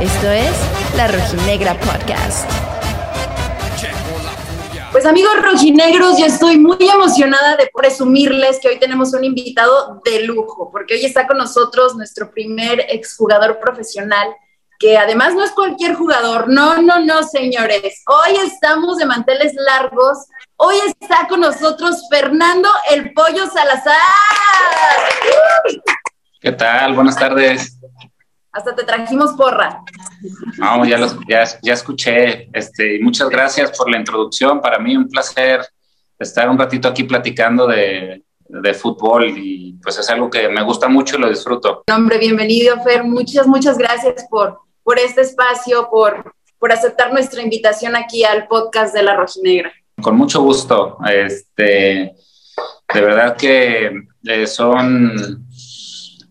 Esto es La Rojinegra Podcast. Pues amigos rojinegros, yo estoy muy emocionada de presumirles que hoy tenemos un invitado de lujo, porque hoy está con nosotros nuestro primer exjugador profesional, que además no es cualquier jugador, no, no, no, señores. Hoy estamos de manteles largos. Hoy está con nosotros Fernando el Pollo Salazar. ¿Qué tal? Buenas tardes. Hasta te trajimos porra. No, ya, los, ya, ya escuché. Este, muchas gracias por la introducción. Para mí un placer estar un ratito aquí platicando de, de fútbol y pues es algo que me gusta mucho y lo disfruto. Hombre, bienvenido, Fer. Muchas, muchas gracias por, por este espacio, por, por aceptar nuestra invitación aquí al podcast de La Rojinegra. Con mucho gusto. Este, de verdad que eh, son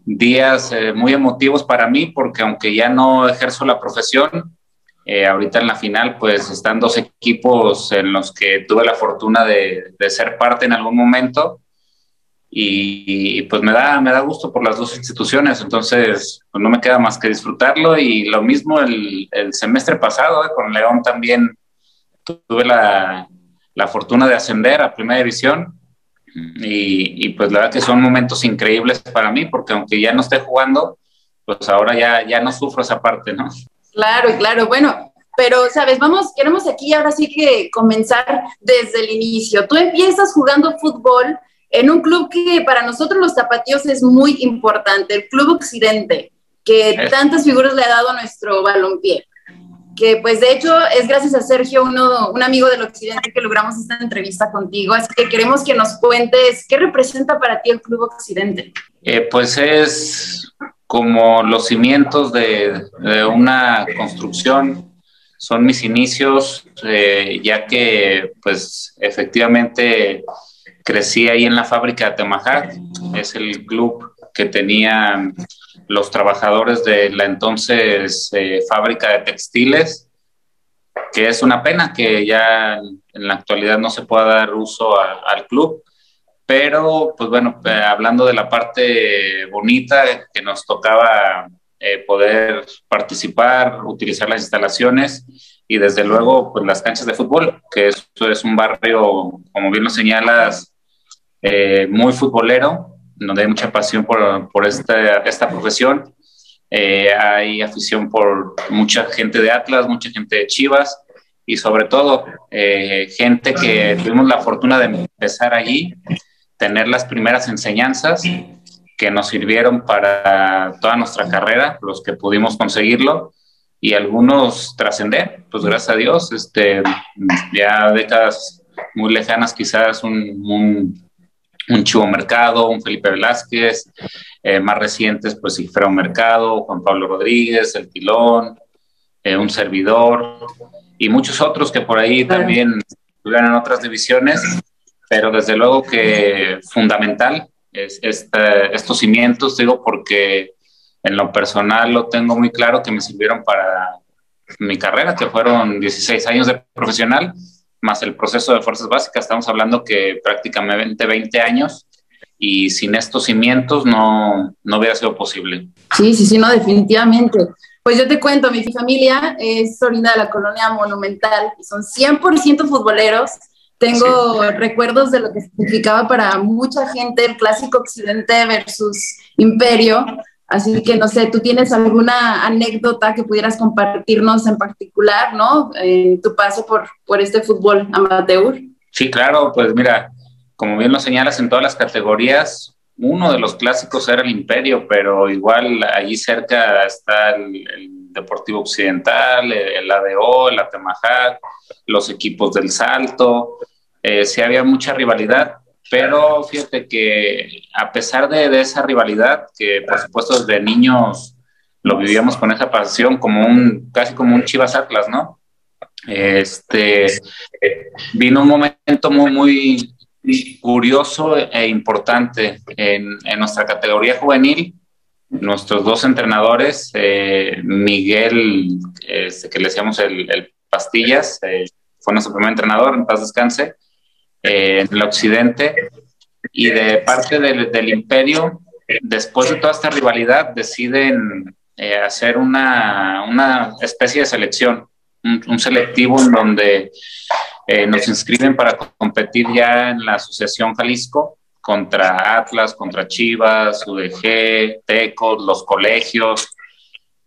días eh, muy emotivos para mí porque aunque ya no ejerzo la profesión, eh, ahorita en la final pues están dos equipos en los que tuve la fortuna de, de ser parte en algún momento y, y, pues me da, me da gusto por las dos instituciones, entonces pues no me queda más que disfrutarlo y lo mismo el, el semestre pasado eh, con León también tuve la, la fortuna de ascender a primera división y, y, pues la verdad que son momentos increíbles para mí, porque aunque ya no esté jugando, pues ahora ya, ya no sufro esa parte, ¿no? Claro, claro, bueno, pero sabes, vamos, queremos aquí ahora sí que comenzar desde el inicio. Tú empiezas jugando fútbol en un club que para nosotros los zapatillos es muy importante, el Club Occidente, que es. tantas figuras le ha dado a nuestro balompié que pues de hecho es gracias a Sergio, uno, un amigo del Occidente, que logramos esta entrevista contigo. Así que queremos que nos cuentes qué representa para ti el Club Occidente. Eh, pues es como los cimientos de, una construcción, son mis inicios, eh, ya que pues efectivamente crecí ahí en la fábrica de Temajac, es el club que tenía los trabajadores de la entonces eh, fábrica de textiles, que es una pena que ya en la actualidad no se pueda dar uso al club. Pero, pues bueno, eh, hablando de la parte bonita que nos tocaba eh, poder participar, utilizar las instalaciones y desde luego pues las canchas de fútbol, que esto es un barrio, como bien lo señalas, muy futbolero, donde hay mucha pasión por, por esta, esta profesión. Eh, hay afición por mucha gente de Atlas, mucha gente de Chivas y sobre todo eh, gente que tuvimos la fortuna de empezar allí, tener las primeras enseñanzas que nos sirvieron para toda nuestra carrera, los que pudimos conseguirlo y algunos trascender, pues gracias a Dios, este, ya décadas muy lejanas quizás un, un un Chivo Mercado, un Felipe Velázquez, eh, más recientes, pues Cifreo Mercado, Juan Pablo Rodríguez, El Tilón, eh, un servidor y muchos otros que por ahí también estuvieron en otras divisiones, pero desde luego que fundamental es este, estos cimientos, digo, porque en lo personal lo tengo muy claro que me sirvieron para mi carrera, que fueron 16 años de profesional, más el proceso de fuerzas básicas, estamos hablando que prácticamente 20 años y sin estos cimientos no, no hubiera sido posible. Sí, sí, sí, no, definitivamente. Pues yo te cuento, mi familia es orina de la colonia Monumental y son 100% futboleros. Tengo sí. recuerdos de lo que significaba para mucha gente el clásico occidente versus imperio. Así que no sé, ¿tú tienes alguna anécdota que pudieras compartirnos en particular, ¿no? Eh, tu paso por, por este fútbol amateur. Sí, claro, pues mira, como bien lo señalas en todas las categorías, uno de los clásicos era el Imperio, pero igual allí cerca está el, el Deportivo Occidental, el, el ADO, el Atemajac, los equipos del Salto. Eh, sí había mucha rivalidad, pero fíjate que a pesar de, esa rivalidad, que por supuesto desde niños lo vivíamos con esa pasión, como un, casi como un Chivas Atlas, ¿no? Este, vino un momento muy, muy curioso e importante en, en nuestra categoría juvenil. Nuestros dos entrenadores, eh, Miguel, este, que le decíamos el, el Pastillas, eh, fue nuestro primer entrenador, en paz descanse, eh, en el occidente y de parte del, imperio después de toda esta rivalidad deciden eh, hacer una, una, especie de selección, un, selectivo en donde eh, nos inscriben para competir ya en la Asociación Jalisco contra Atlas, contra Chivas, UDG, Tecos, los colegios.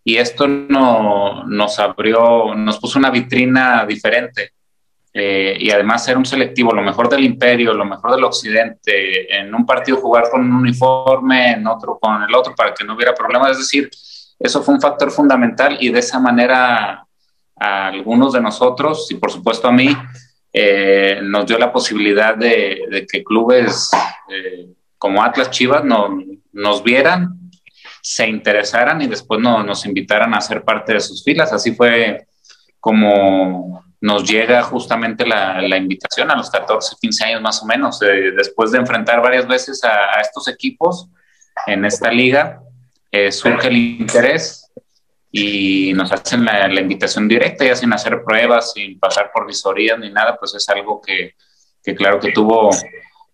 Y esto no, nos abrió, nos puso una vitrina diferente. Eh, y además era un selectivo, lo mejor del imperio, lo mejor del occidente, en un partido jugar con un uniforme, en otro con el otro, para que no hubiera problemas. Es decir, eso fue un factor fundamental y de esa manera a algunos de nosotros y por supuesto a mí eh, nos dio la posibilidad de, que clubes eh, como Atlas Chivas no, nos vieran, se interesaran y después no, nos invitaran a ser parte de sus filas. Así fue como nos llega justamente la, invitación a los 14, 15 años más o menos, eh, después de enfrentar varias veces a, a estos equipos en esta liga eh, surge el interés y nos hacen la, invitación directa, ya sin hacer pruebas, sin pasar por visorías ni nada, pues es algo que, que claro que tuvo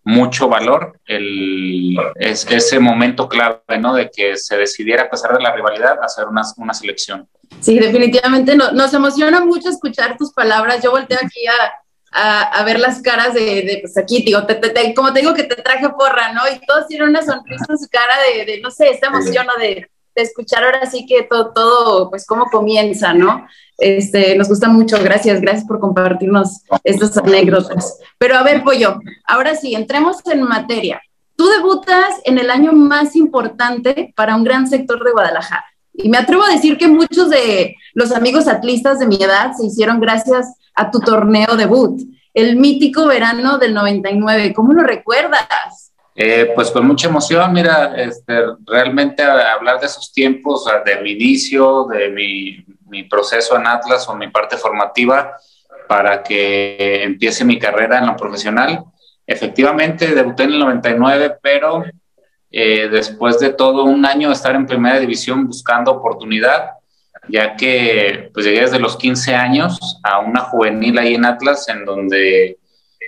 mucho valor el, es, ese momento clave, ¿no? De que se decidiera, a pesar de la rivalidad, hacer una, una selección. Sí, definitivamente no, nos emociona mucho escuchar tus palabras. Yo volteo aquí a, a, ver las caras de, pues aquí, digo, como te digo que te traje porra, ¿no? Y todos tienen una sonrisa en su cara de, no sé, esta emoción, ¿no? De, escuchar ahora sí que todo, todo, pues cómo comienza, ¿no? Este, nos gusta mucho, gracias, gracias por compartirnos estas anécdotas. Pero a ver, Pollo, ahora sí, entremos en materia. Tú debutas en el año más importante para un gran sector de Guadalajara. Y me atrevo a decir que muchos de los amigos atlistas de mi edad se hicieron gracias a tu torneo debut, el mítico verano del 99. ¿Cómo lo recuerdas? Eh, pues con mucha emoción, mira, este, realmente hablar de esos tiempos, de mi inicio, de mi, proceso en Atlas o mi parte formativa para que empiece mi carrera en lo profesional. Efectivamente, debuté en el 99, pero eh, después de todo un año de estar en primera división buscando oportunidad, ya que pues llegué desde los 15 años a una juvenil ahí en Atlas, en donde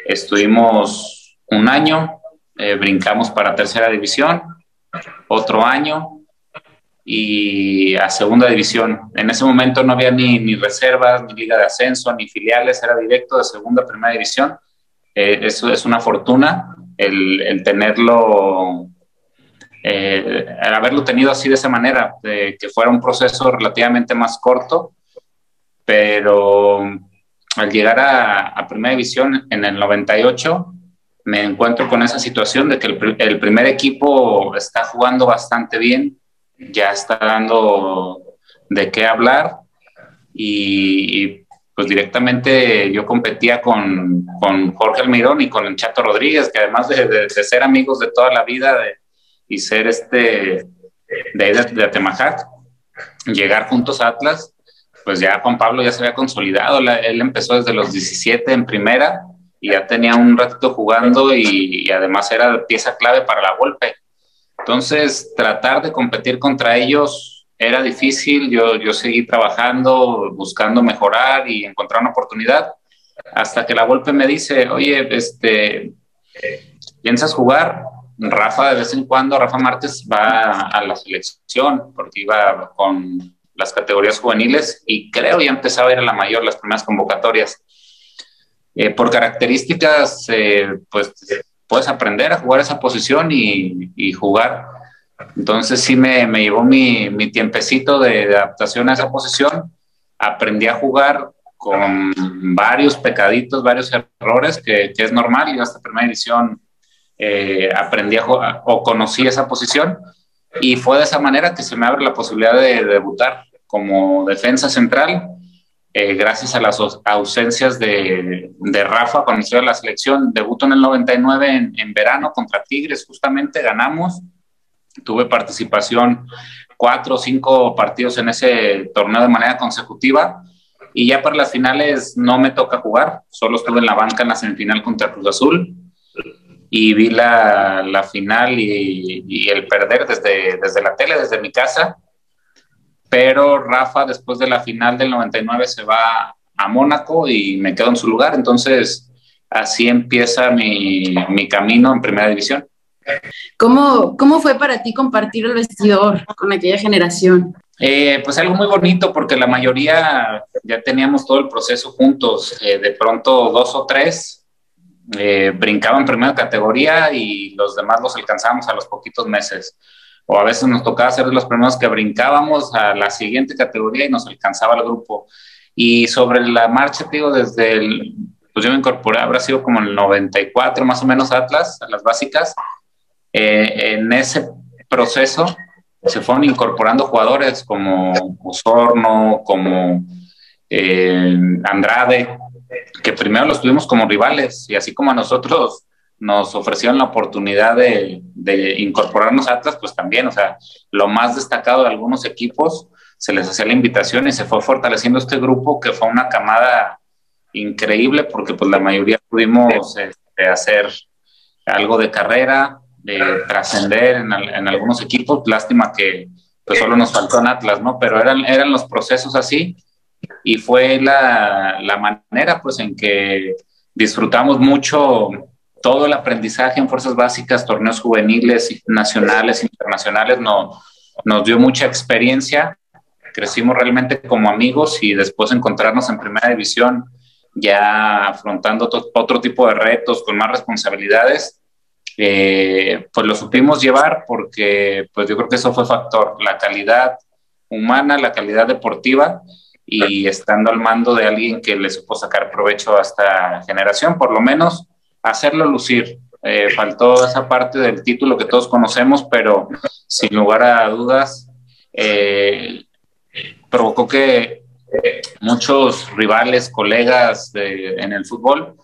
estuvimos un año, eh, brincamos para tercera división, otro año y a segunda división. En ese momento no había ni, ni reservas, ni liga de ascenso, ni filiales, era directo de segunda a primera división. Eh, eso es una fortuna el, tenerlo eh, el haberlo tenido así de esa manera, que fuera un proceso relativamente más corto, pero al llegar a, primera división en el 98, me encuentro con esa situación de que el, primer equipo está jugando bastante bien, ya está dando de qué hablar y, pues directamente yo competía con, con, Jorge Almirón y con el Chato Rodríguez, que además de, de ser amigos de toda la vida, y ser este de de, Atemajac, llegar juntos a Atlas, pues ya Juan Pablo ya se había consolidado, él empezó desde los 17 en primera y ya tenía un ratito jugando y, además era pieza clave para la golpe. Entonces, tratar de competir contra ellos era difícil, yo, yo seguí trabajando, buscando mejorar y encontrar una oportunidad, hasta que la golpe me dice, oye, este, ¿piensas jugar? Rafa de vez en cuando, Rafa Márquez va a la selección porque iba con las categorías juveniles y creo ya empezaba a ir a la mayor las primeras convocatorias. Eh, por características, eh, pues puedes aprender a jugar esa posición y, jugar. Entonces sí me, llevó mi, mi tiempecito de, adaptación a esa posición. Aprendí a jugar con varios pecaditos, varios errores, que, es normal. y hasta primera edición eh, aprendí o conocí esa posición y fue de esa manera que se me abre la posibilidad de, debutar como defensa central, eh, gracias a las ausencias de, de Rafa cuando la selección. Debuto en el 99 en, en verano contra Tigres, justamente ganamos. Tuve participación cuatro o cinco partidos en ese torneo de manera consecutiva. Y ya para las finales no me toca jugar, solo estuve en la banca en la semifinal contra Cruz Azul y vi la, la final y, y, el perder desde, desde la tele, desde mi casa. Pero Rafa, después de la final del 99, se va a Mónaco y me quedo en su lugar. Entonces, así empieza mi, mi camino en primera división. ¿Cómo, ¿Cómo fue para ti compartir el vestidor con aquella generación? Eh, pues algo muy bonito porque la mayoría ya teníamos todo el proceso juntos. Eh, de pronto dos o tres eh, brincaban primera categoría y los demás los alcanzábamos a los poquitos meses. O a veces nos tocaba ser los primeros que brincábamos a la siguiente categoría y nos alcanzaba el grupo. Y sobre la marcha, digo, desde el, pues yo me incorporé, habrá sido como el 94 más o menos Atlas, a las básicas. en ese proceso se fueron incorporando jugadores como Osorno, como eh, Andrade, que primero los tuvimos como rivales y así como a nosotros nos ofrecieron la oportunidad de, incorporarnos a Atlas, pues también, o sea, lo más destacado de algunos equipos se les hacía la invitación y se fue fortaleciendo este grupo que fue una camada increíble porque pues la mayoría pudimos este, hacer algo de carrera, de trascender en, en, algunos equipos. Lástima que pues solo nos faltó en Atlas, ¿no? Pero eran, eran los procesos así y fue la, la manera pues en que disfrutamos mucho todo el aprendizaje en fuerzas básicas, torneos juveniles, nacionales, internacionales, no, nos dio mucha experiencia, crecimos realmente como amigos y después encontrarnos en primera división ya afrontando otro, tipo de retos con más responsabilidades, eh, pues lo supimos llevar porque pues yo creo que eso fue factor, la calidad humana, la calidad deportiva y estando al mando de alguien que le supo sacar provecho a esta generación, por lo menos hacerlo lucir. Eh, faltó esa parte del título que todos conocemos, pero sin lugar a dudas eh, provocó que muchos rivales, colegas en el fútbol,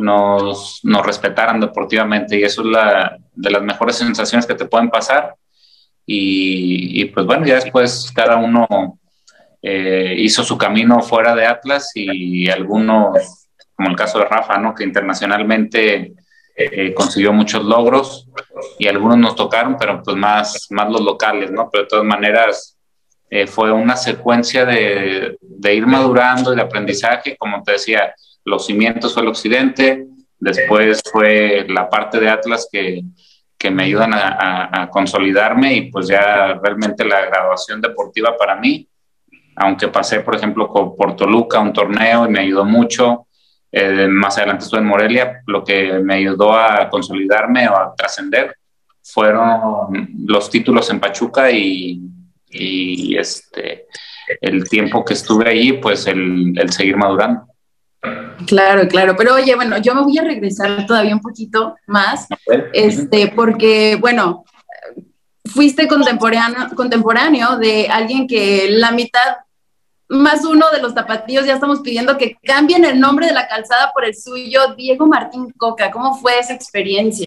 nos, nos respetaran deportivamente y eso es la de las mejores sensaciones que te pueden pasar. Y, pues bueno, ya después cada uno eh, hizo su camino fuera de Atlas y algunos, como el caso de Rafa, ¿no? que internacionalmente eh, consiguió muchos logros y algunos nos tocaron, pero pues más, más los locales, ¿no? Pero de todas maneras eh, fue una secuencia de, de ir madurando de aprendizaje, como te decía, los cimientos fue el occidente, después fue la parte de Atlas que, que me ayudan a, consolidarme y pues ya realmente la graduación deportiva para mí, aunque pasé por ejemplo por Toluca un torneo y me ayudó mucho, eh, más adelante estuve en Morelia, lo que me ayudó a consolidarme o a trascender fueron los títulos en Pachuca y, y, este, el tiempo que estuve allí, pues el, el seguir madurando. Claro, claro, pero oye, bueno, yo me voy a regresar todavía un poquito más, este, porque, bueno, fuiste contemporáneo, contemporáneo de alguien que la mitad más uno de los tapatíos ya estamos pidiendo que cambien el nombre de la calzada por el suyo, Diego Martín Coca. ¿Cómo fue esa experiencia?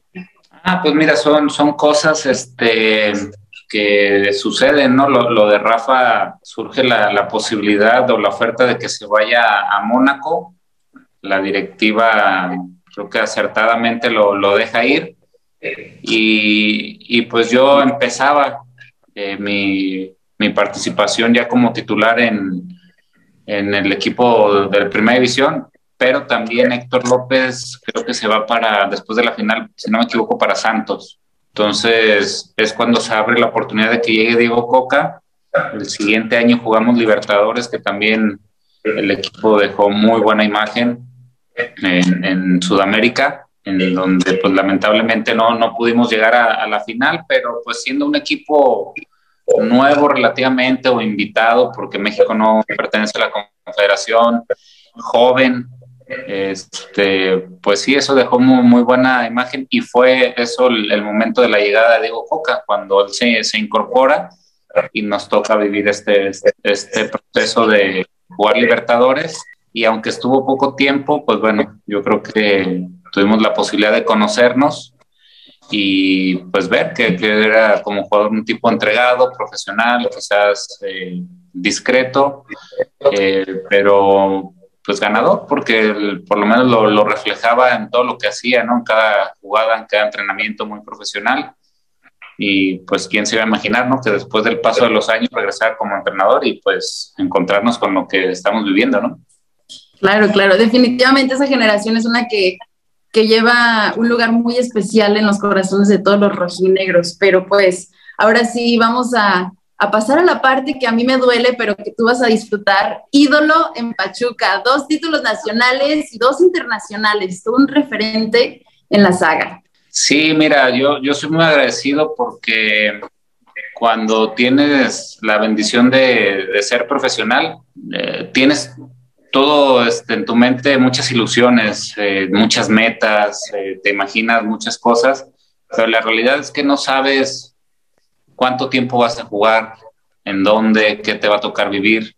Ah, pues mira, son, son cosas este, que suceden, ¿no? Lo, de Rafa surge la, la, posibilidad o la oferta de que se vaya a Mónaco la directiva creo que acertadamente lo, lo deja ir. Y, y, pues yo empezaba eh, mi, mi, participación ya como titular en, en el equipo de la primera división, pero también Héctor López creo que se va para, después de la final, si no me equivoco, para Santos. Entonces es cuando se abre la oportunidad de que llegue Diego Coca. El siguiente año jugamos Libertadores, que también el equipo dejó muy buena imagen en, Sudamérica, en donde pues lamentablemente no, no pudimos llegar a, la final, pero pues siendo un equipo nuevo relativamente o invitado, porque México no pertenece a la Confederación, joven, este, pues sí, eso dejó muy, muy, buena imagen y fue eso el, momento de la llegada de Diego Coca, cuando él se, se incorpora y nos toca vivir este, este, este proceso de jugar Libertadores. Y aunque estuvo poco tiempo, pues bueno, yo creo que tuvimos la posibilidad de conocernos y pues ver que, era como jugador un tipo entregado, profesional, quizás eh, discreto, eh, pero pues ganador, porque por lo menos lo, lo, reflejaba en todo lo que hacía, ¿no? En cada jugada, en cada entrenamiento muy profesional. Y pues quién se iba a imaginar, ¿no? Que después del paso de los años regresar como entrenador y pues encontrarnos con lo que estamos viviendo, ¿no? Claro, claro, definitivamente esa generación es una que, que lleva un lugar muy especial en los corazones de todos los rojinegros. Pero pues ahora sí, vamos a, pasar a la parte que a mí me duele, pero que tú vas a disfrutar. Ídolo en Pachuca, dos títulos nacionales y dos internacionales, un referente en la saga. Sí, mira, yo, yo soy muy agradecido porque cuando tienes la bendición de, ser profesional, eh, tienes todo este, en tu mente, muchas ilusiones, eh, muchas metas, eh, te imaginas muchas cosas, pero la realidad es que no sabes cuánto tiempo vas a jugar, en dónde, qué te va a tocar vivir.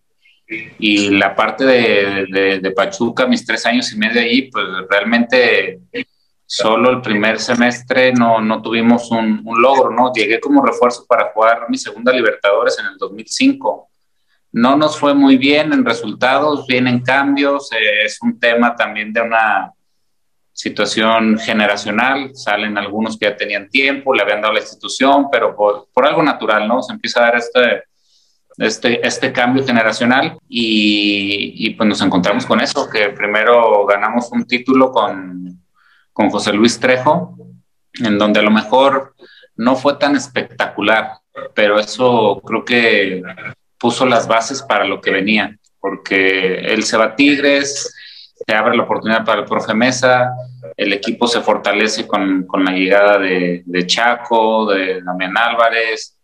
Y la parte de, Pachuca, mis tres años y medio allí, pues realmente solo el primer semestre no, no tuvimos un, un, logro, ¿no? Llegué como refuerzo para jugar mi segunda Libertadores en el 2005. No nos fue muy bien en resultados, vienen cambios, eh, es un tema también de una situación generacional, salen algunos que ya tenían tiempo, le habían dado la institución, pero por, por algo natural, ¿no? Se empieza a dar este, este, este cambio generacional y, y pues nos encontramos con eso, que primero ganamos un título con con José Luis Trejo, en donde a lo mejor no fue tan espectacular, pero eso creo que puso las bases para lo que venía, porque él se va a Tigres, se abre la oportunidad para el profe Mesa, el equipo se fortalece con, con la llegada de, de, Chaco, de Damián Álvarez,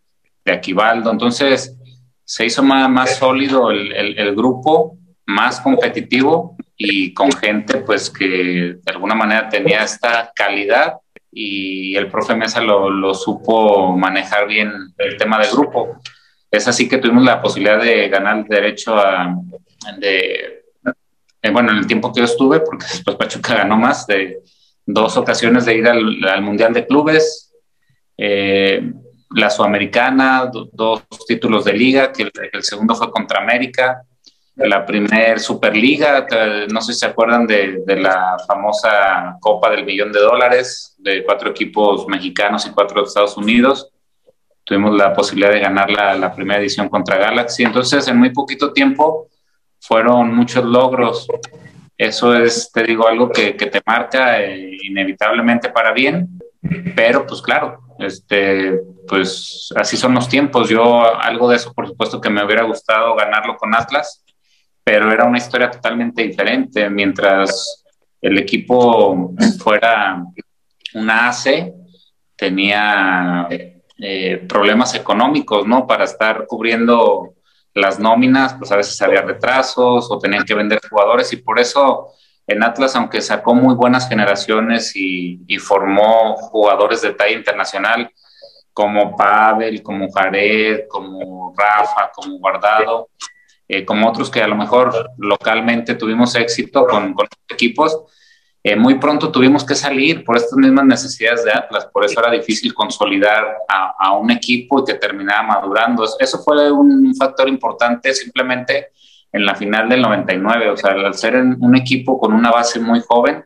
de Aquivaldo, entonces se hizo más, más sólido el, el, el grupo, más competitivo y con gente pues que de alguna manera tenía esta calidad y el profe Mesa lo, lo supo manejar bien el tema del grupo. Es así que tuvimos la posibilidad de ganar el derecho a, de, eh, bueno, en el tiempo que yo estuve, porque después Pachuca ganó más, de dos ocasiones de ir al, Mundial de Clubes, eh, la Sudamericana, dos títulos de liga, que el segundo fue contra América, la primer Superliga, no sé si se acuerdan de, de, la famosa Copa del Millón de Dólares, de cuatro equipos mexicanos y cuatro de Estados Unidos. Tuvimos la posibilidad de ganar la, la primera edición contra Galaxy. Entonces, en muy poquito tiempo fueron muchos logros. Eso es, te digo, algo que, que te marca eh, inevitablemente para bien, pero pues claro, este, pues así son los tiempos. Yo algo de eso, por supuesto, que me hubiera gustado ganarlo con Atlas, pero era una historia totalmente diferente. Mientras el equipo fuera una AC, tenía eh, problemas económicos, ¿no? Para estar cubriendo las nóminas, pues a veces había retrasos o tenían que vender jugadores y por eso en Atlas, aunque sacó muy buenas generaciones y, formó jugadores de talla internacional como Pavel, como Jared, como Rafa, como Guardado, eh, como otros que a lo mejor localmente tuvimos éxito con, con equipos, eh, muy pronto tuvimos que salir por estas mismas necesidades de Atlas, por eso era difícil consolidar a, a un equipo que terminara madurando. Eso fue un factor importante simplemente en la final del 99, o sea, al ser un equipo con una base muy joven,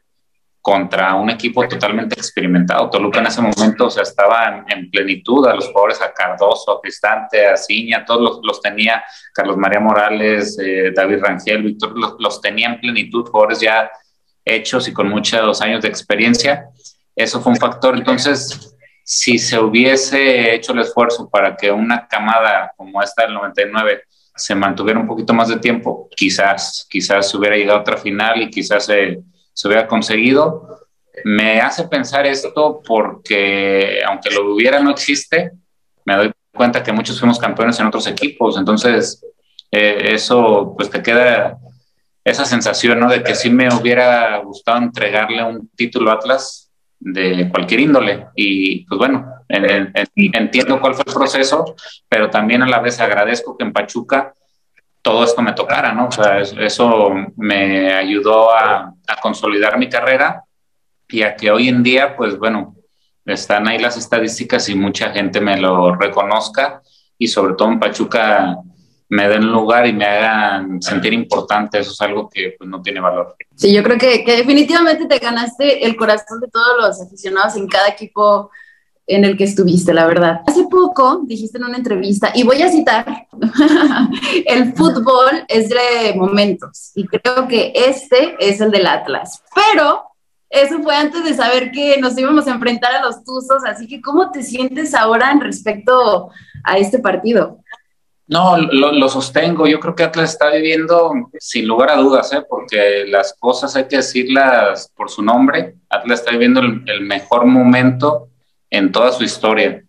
contra un equipo totalmente experimentado. Toluca en ese momento o sea, estaba en, plenitud, a los jugadores, a Cardoso, a Cristante, a Ciña, todos los, los tenía, Carlos María Morales, eh, David Rangel, Víctor, los, los, tenía en plenitud, jugadores ya hechos y con muchos años de experiencia. Eso fue un factor. Entonces, si se hubiese hecho el esfuerzo para que una camada como esta del 99 se mantuviera un poquito más de tiempo, quizás, quizás se hubiera llegado a otra final y quizás se se hubiera conseguido. Me hace pensar esto porque, aunque lo hubiera, no existe. Me doy cuenta que muchos fuimos campeones en otros equipos, entonces eh, eso pues te queda esa sensación, ¿no? De que sí me hubiera gustado entregarle un título a Atlas de cualquier índole. Y pues bueno, entiendo cuál fue el proceso, pero también a la vez agradezco que en Pachuca todo esto me tocara, ¿no? O sea, eso me ayudó a, consolidar mi carrera y a que hoy en día, pues bueno, están ahí las estadísticas y mucha gente me lo reconozca y sobre todo en Pachuca me den lugar y me hagan sentir importante, eso es algo que pues, no tiene valor. Sí, yo creo que, que definitivamente te ganaste el corazón de todos los aficionados en cada equipo en el que estuviste, la verdad. Hace poco dijiste en una entrevista, y voy a citar, el fútbol es de momentos, y creo que este es el del Atlas, pero eso fue antes de saber que nos íbamos a enfrentar a los Tuzos, así que ¿cómo te sientes ahora en respecto a este partido? No, lo, sostengo. Yo creo que Atlas está viviendo, sin lugar a dudas, ¿eh? porque las cosas hay que decirlas por su nombre. Atlas está viviendo el, mejor momento en toda su historia.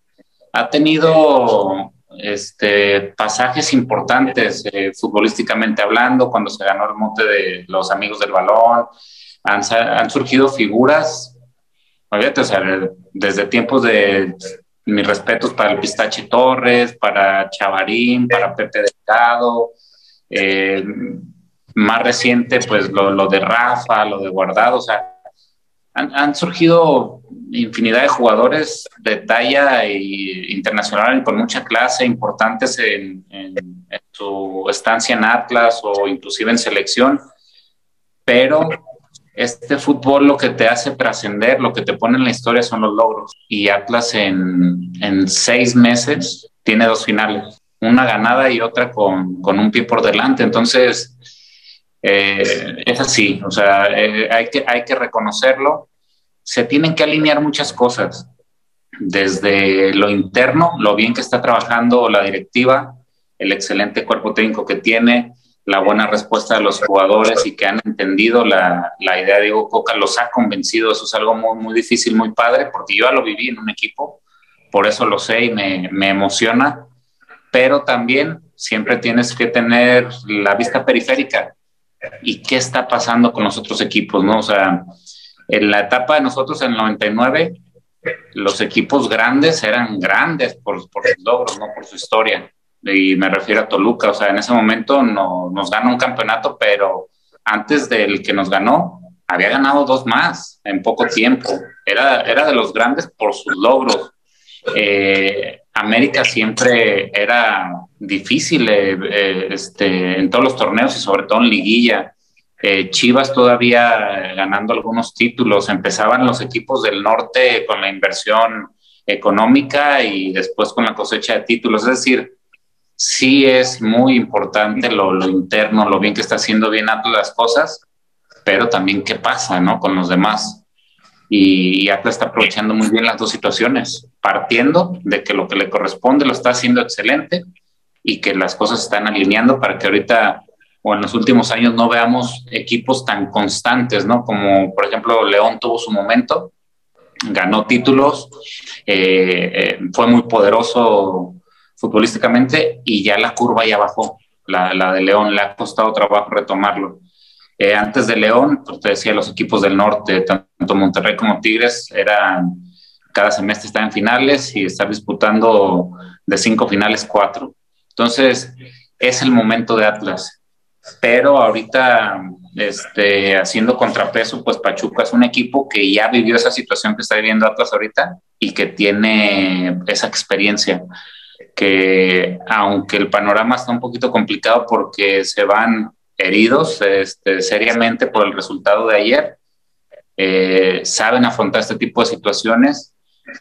Ha tenido este, pasajes importantes eh, futbolísticamente hablando, cuando se ganó el monte de los amigos del balón. Han, han surgido figuras, o sea, desde tiempos de mis respetos para el Pistache Torres, para Chavarín, para Pepe Delgado. Eh, más reciente, pues lo, de Rafa, lo de Guardado, o sea, han, surgido infinidad de jugadores de talla internacional y con mucha clase, importantes en, en, su estancia en Atlas o inclusive en selección, pero este fútbol lo que te hace trascender, lo que te pone en la historia son los logros. Y Atlas en, seis meses tiene dos finales, una ganada y otra con, un pie por delante. Entonces, eh, es así, o sea, eh, hay, que, hay que reconocerlo. Se tienen que alinear muchas cosas, desde lo interno, lo bien que está trabajando la directiva, el excelente cuerpo técnico que tiene, la buena respuesta de los jugadores y que han entendido la, idea de Diego Coca, los ha convencido. Eso es algo muy, muy difícil, muy padre, porque yo ya lo viví en un equipo, por eso lo sé y me, me emociona, pero también siempre tienes que tener la vista periférica y qué está pasando con los otros equipos, ¿no? O sea, en la etapa de nosotros en el 99, los equipos grandes eran grandes por, por sus logros, no por su historia y me refiero a Toluca, o sea, en ese momento no, nos ganó un campeonato, pero antes del que nos ganó, había ganado dos más en poco tiempo. Era, era de los grandes por sus logros. Eh, América siempre era difícil eh, eh, este, en todos los torneos y sobre todo en liguilla. Chivas todavía ganando algunos títulos. Empezaban los equipos del norte con la inversión económica y después con la cosecha de títulos. Es decir, sí es muy importante lo, interno, lo bien que está haciendo bien Atlas las cosas, pero también qué pasa, ¿no? Con los demás. Y, Atlas está aprovechando muy bien las dos situaciones, partiendo de que lo que le corresponde lo está haciendo excelente y que las cosas están alineando para que ahorita o en los últimos años no veamos equipos tan constantes, ¿no? Como por ejemplo León tuvo su momento, ganó títulos, eh, eh, fue muy poderoso futbolísticamente y ya la curva ya bajó. La, la de León le ha costado trabajo retomarlo. Eh, antes de León, pues te decía, los equipos del norte, tanto Monterrey como Tigres, eran cada semestre están en finales y estar disputando de cinco finales cuatro. Entonces, es el momento de Atlas. Pero ahorita, este, haciendo contrapeso, pues Pachuca es un equipo que ya vivió esa situación que está viviendo Atlas ahorita y que tiene esa experiencia que aunque el panorama está un poquito complicado porque se van heridos este, seriamente por el resultado de ayer, eh, saben afrontar este tipo de situaciones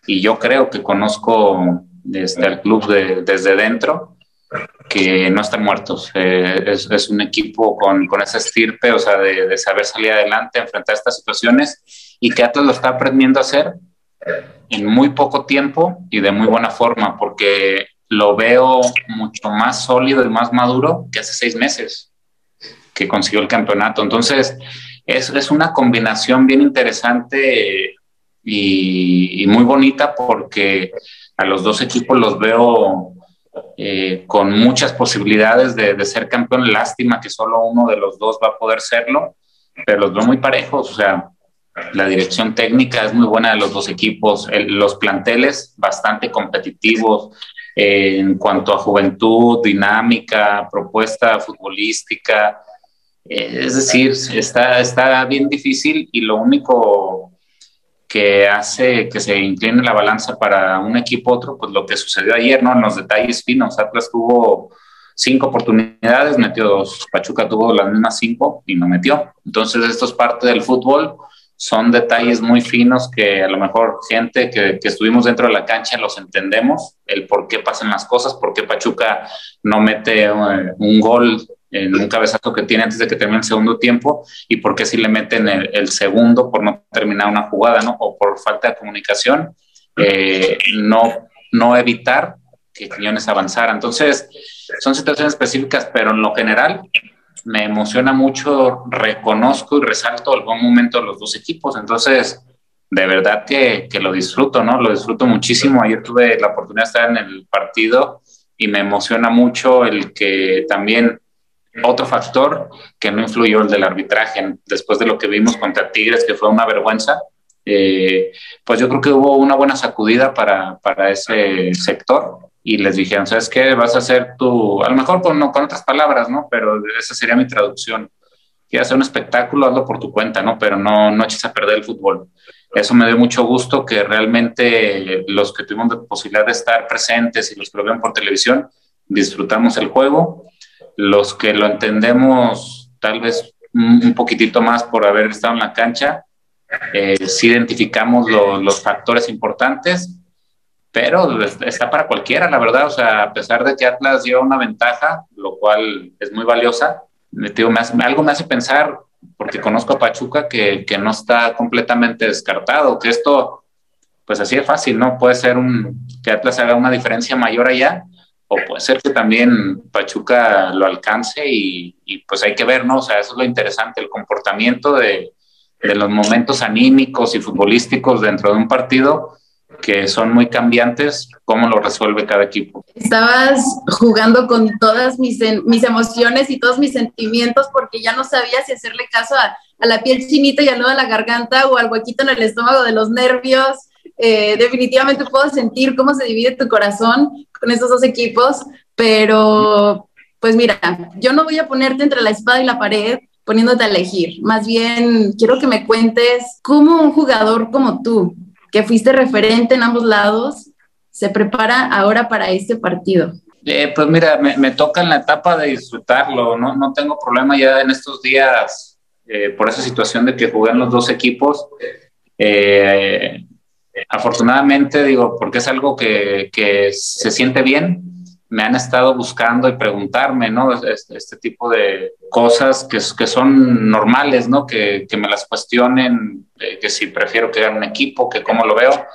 y yo creo que conozco desde el club desde dentro que no están muertos. Eh, es, un equipo con, con esa estirpe, o sea, de, de, saber salir adelante, enfrentar estas situaciones y que Atlas lo está aprendiendo a hacer en muy poco tiempo y de muy buena forma, porque lo veo mucho más sólido y más maduro que hace seis meses que consiguió el campeonato. Entonces, es, es una combinación bien interesante y, muy bonita porque a los dos equipos los veo eh, con muchas posibilidades de, de, ser campeón. Lástima que solo uno de los dos va a poder serlo, pero los veo muy parejos. O sea, la dirección técnica es muy buena de los dos equipos, los planteles bastante competitivos en cuanto a juventud, dinámica, propuesta futbolística. Eh, es decir, está, está bien difícil y lo único que hace que se incline la balanza para un equipo otro, pues lo que sucedió ayer, ¿no? En los detalles finos, Atlas tuvo cinco oportunidades, metió dos, Pachuca tuvo las mismas cinco y no metió. Entonces esto es parte del fútbol son detalles muy finos que a lo mejor gente que, estuvimos dentro de la cancha los entendemos, el por qué pasan las cosas, por qué Pachuca no mete eh, un gol en un cabezazo que tiene antes de que termine el segundo tiempo y por qué si le meten el, segundo por no terminar una jugada, ¿no? O por falta de comunicación, eh, no, no evitar que Quiñones avanzara. Entonces, son situaciones específicas, pero en lo general me emociona mucho, reconozco y resalto el buen momento de los dos equipos. Entonces, de verdad que, que, lo disfruto, ¿no? Lo disfruto muchísimo. Ayer tuve la oportunidad de estar en el partido y me emociona mucho el que también otro factor que no influyó el del arbitraje después de lo que vimos contra Tigres, que fue una vergüenza. Eh, pues yo creo que hubo una buena sacudida para, para ese sector y les dijeron, ¿sabes qué? Vas a hacer tú, a lo mejor con, con otras palabras, ¿no? Pero esa sería mi traducción. Quieres hacer un espectáculo, hazlo por tu cuenta, ¿no? Pero no, no eches a perder el fútbol. Eso me dio mucho gusto que realmente los que tuvimos la posibilidad de estar presentes y los que lo ven por televisión, disfrutamos el juego. Los que lo entendemos tal vez un poquitito más por haber estado en la cancha, eh, sí identificamos los factores importantes pero está para cualquiera, la verdad. O sea, a pesar de que Atlas lleva una ventaja, lo cual es muy valiosa, digo, me algo me hace pensar, porque conozco a Pachuca, que, que, no está completamente descartado, que esto, pues así es fácil, ¿no? Puede ser un, que Atlas haga una diferencia mayor allá, o puede ser que también Pachuca lo alcance y, y pues hay que ver, ¿no? O sea, eso es lo interesante, el comportamiento de, de los momentos anímicos y futbolísticos dentro de un partido que son muy cambiantes, cómo lo resuelve cada equipo. Estabas jugando con todas mis, mis emociones y todos mis sentimientos porque ya no sabía si hacerle caso a, la piel chinita y al nudo de la garganta o al huequito en el estómago de los nervios. Eh, definitivamente puedo sentir cómo se divide tu corazón con estos dos equipos, pero pues mira, yo no voy a ponerte entre la espada y la pared poniéndote a elegir. Más bien, quiero que me cuentes cómo un jugador como tú, que fuiste referente en ambos lados, se prepara ahora para este partido? Eh, pues mira, me, toca en la etapa de disfrutarlo, no, no tengo problema ya en estos días eh, por esa situación de que jugué en los dos equipos. Eh, afortunadamente, digo, porque es algo que, que, se siente bien, me han estado buscando y preguntarme, ¿no? Este, tipo de cosas que, que son normales, ¿no? Que, que me las cuestionen que si prefiero que un equipo, que cómo lo veo.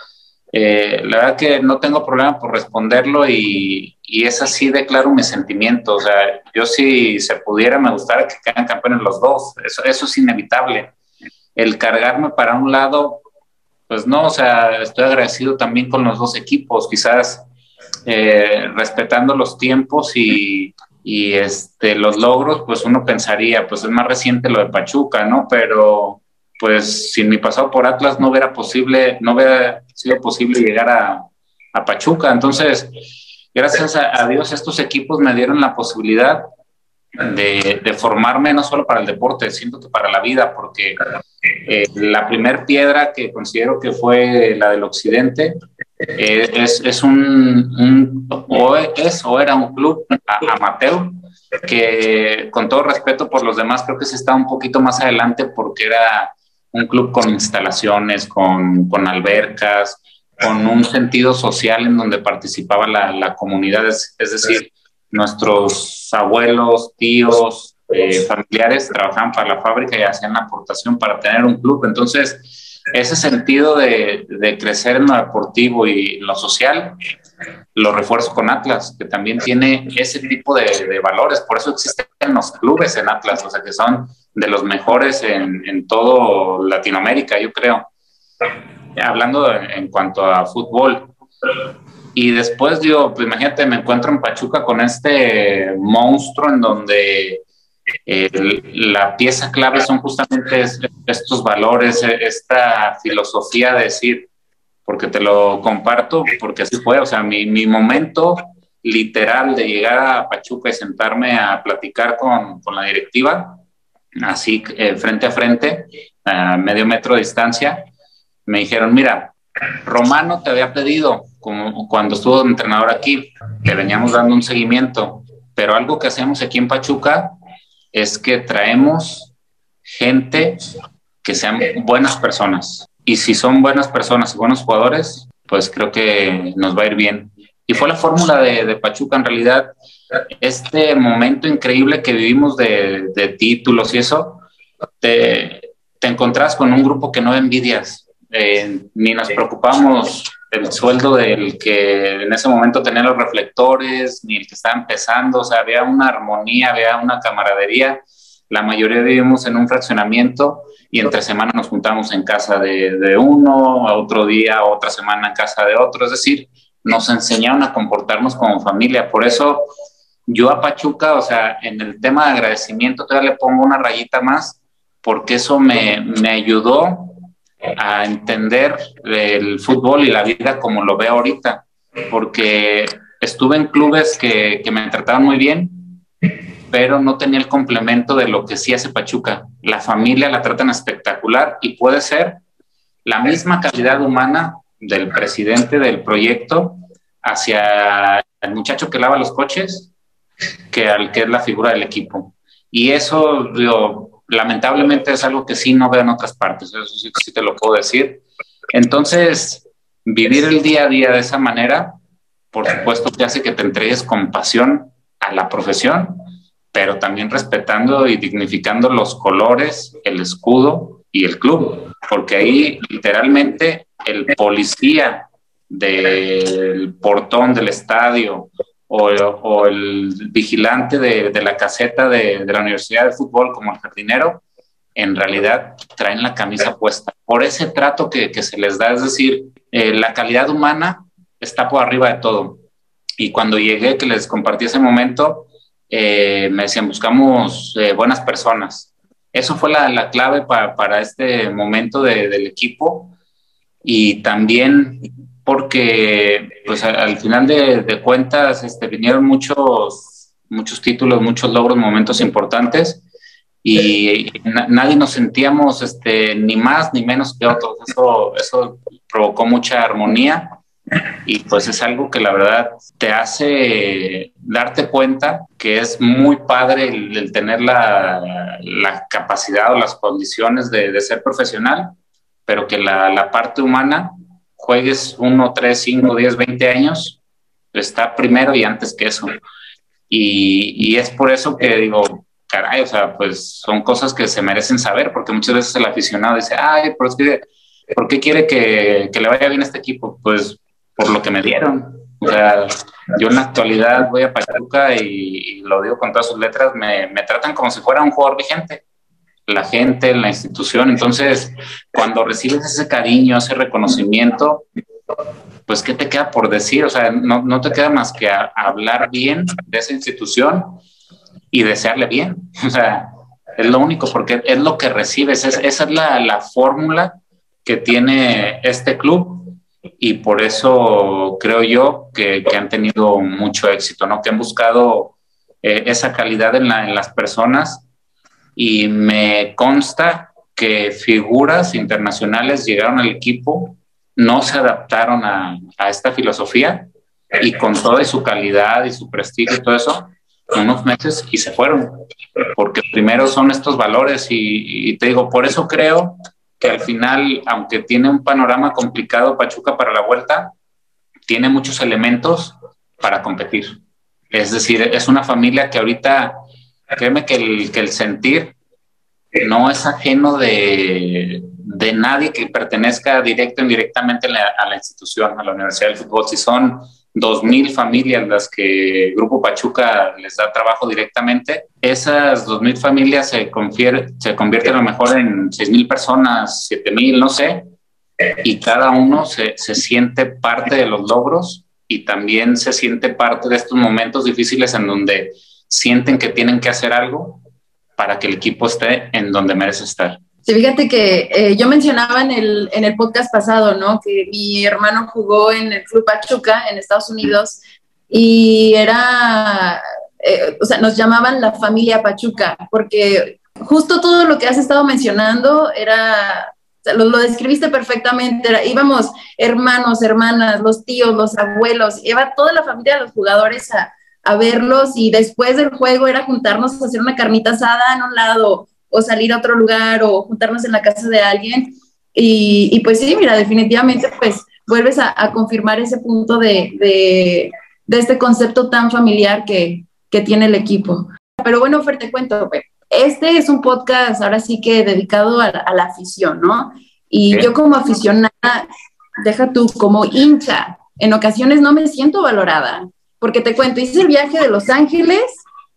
Eh, la verdad que no tengo problema por responderlo y, y, es así de claro mi sentimiento. O sea, yo si se pudiera me gustaría que quedan campeones los dos. Eso, eso es inevitable. El cargarme para un lado, pues no, o sea, estoy agradecido también con los dos equipos, quizás eh, respetando los tiempos y, y este, los logros, pues uno pensaría, pues es más reciente lo de Pachuca, ¿no? Pero pues sin mi pasado por Atlas no hubiera posible, no hubiera sido posible llegar a, a Pachuca. Entonces, gracias a, Dios, estos equipos me dieron la posibilidad de, formarme no solo para el deporte, sino que para la vida, porque eh, la primer piedra que considero que fue la del occidente eh, es, es un, o es o era un club amateur que con todo respeto por los demás creo que se está un poquito más adelante porque era un club con instalaciones, con, con albercas, con un sentido social en donde participaba la, la comunidad, es, decir, nuestros abuelos, tíos, eh, familiares trabajaban para la fábrica y hacían la aportación para tener un club. Entonces, ese sentido de, de crecer en lo deportivo y lo social, lo refuerzo con Atlas, que también tiene ese tipo de, de valores. Por eso existen los clubes en Atlas, o sea, que son de los mejores en, en todo Latinoamérica, yo creo. Hablando en cuanto a fútbol. Y después, digo, pues imagínate, me encuentro en Pachuca con este monstruo en donde eh, la pieza clave son justamente estos valores, esta filosofía de decir, porque te lo comparto, porque así fue, o sea, mi, mi momento literal de llegar a Pachuca y sentarme a platicar con, con la directiva, así eh, frente a frente, a medio metro de distancia, me dijeron, mira, Romano te había pedido, como cuando estuvo de entrenador aquí, le veníamos dando un seguimiento, pero algo que hacemos aquí en Pachuca es que traemos gente que sean buenas personas. Y si son buenas personas y buenos jugadores, pues creo que nos va a ir bien. Y fue la fórmula de, Pachuca en realidad. Este momento increíble que vivimos de, de títulos y eso, te, te encontrás con un grupo que no envidias, eh, ni nos preocupamos el sueldo del que en ese momento tenía los reflectores, ni el que estaba empezando, o sea, había una armonía, había una camaradería. La mayoría vivimos en un fraccionamiento y entre semana nos juntamos en casa de, uno, a otro día, otra semana en casa de otro, es decir, nos enseñaron a comportarnos como familia. Por eso yo a Pachuca, o sea, en el tema de agradecimiento todavía le pongo una rayita más, porque eso me, me ayudó a entender el fútbol y la vida como lo veo ahorita, porque estuve en clubes que, que me trataban muy bien, pero no tenía el complemento de lo que sí hace Pachuca. La familia la tratan espectacular y puede ser la misma calidad humana del presidente del proyecto hacia el muchacho que lava los coches que al que es la figura del equipo. Y eso, digo, lamentablemente es algo que sí no veo en otras partes, eso sí, te lo puedo decir. Entonces, vivir el día a día de esa manera, por supuesto que hace que te entregues con pasión a la profesión, pero también respetando y dignificando los colores, el escudo y el club, porque ahí literalmente el policía del portón del estadio o, el vigilante de, la caseta de, la Universidad de Fútbol como el jardinero, en realidad traen la camisa puesta. Por ese trato que, se les da, es decir, eh, la calidad humana está por arriba de todo. Y cuando llegué, que les compartí ese momento, eh, me decían, buscamos eh, buenas personas. Eso fue la, clave para, este momento del equipo y también porque pues al final de, cuentas este, vinieron muchos, muchos títulos, muchos logros, momentos importantes y nadie nos sentíamos este, ni más ni menos que otros. Eso, eso provocó mucha armonía y pues es algo que la verdad te hace darte cuenta que es muy padre el, tener la, la, capacidad o las condiciones de, de ser profesional, pero que la, la parte humana juegues uno, tres, cinco, diez, veinte años, está primero y antes que eso. Y, es por eso que digo, caray, o sea, pues son cosas que se merecen saber, porque muchas veces el aficionado dice, ay, pero es que, ¿por qué quiere que, le vaya bien a este equipo? Pues por lo que me dieron. O sea, yo en la actualidad voy a Pachuca y, y lo digo con todas sus letras, me, me tratan como si fuera un jugador vigente la gente, la institución. Entonces, cuando recibes ese cariño, ese reconocimiento, pues, ¿qué te queda por decir? O sea, no, no te queda más que hablar bien de esa institución y desearle bien. O sea, es lo único, porque es lo que recibes. esa es la, la fórmula que tiene este club y por eso creo yo que, que han tenido mucho éxito, ¿no? Que han buscado eh, esa calidad en las personas y me consta que figuras internacionales llegaron al equipo, no se adaptaron a, esta filosofía y con toda su calidad y su prestigio y todo eso, unos meses y se fueron, porque primero son estos valores y, y, te digo, por eso creo que al final, aunque tiene un panorama complicado Pachuca para la vuelta, tiene muchos elementos para competir. Es decir, es una familia que ahorita créeme que el, que el sentir no es ajeno de, de nadie que pertenezca directo o indirectamente a la, institución, a la Universidad del Fútbol. Si son dos mil familias las que Grupo Pachuca les da trabajo directamente, esas dos mil familias se, se convierten a lo mejor en seis mil personas, siete mil, no sé, y cada uno se, se siente parte de los logros y también se siente parte de estos momentos difíciles en donde sienten que tienen que hacer algo para que el equipo esté en donde merece estar. Sí, fíjate que eh, yo mencionaba en el, en el podcast pasado, ¿no? Que mi hermano jugó en el Club Pachuca en Estados Unidos y era, eh, o sea, nos llamaban la familia Pachuca, porque justo todo lo que has estado mencionando era, lo, lo, describiste perfectamente, era, íbamos hermanos, hermanas, los tíos, los abuelos, iba toda la familia de los jugadores a, a verlos y después del juego era juntarnos a hacer una carnita asada en un lado o salir a otro lugar o juntarnos en la casa de alguien. Y, y pues sí, mira, definitivamente pues vuelves a, confirmar ese punto de, de, este concepto tan familiar que, que, tiene el equipo. Pero bueno, Fer, te cuento, este es un podcast ahora sí que dedicado a, la afición, ¿no? Y yo como aficionada, deja tú, como hincha, en ocasiones no me siento valorada, porque te cuento, hice el viaje de Los Ángeles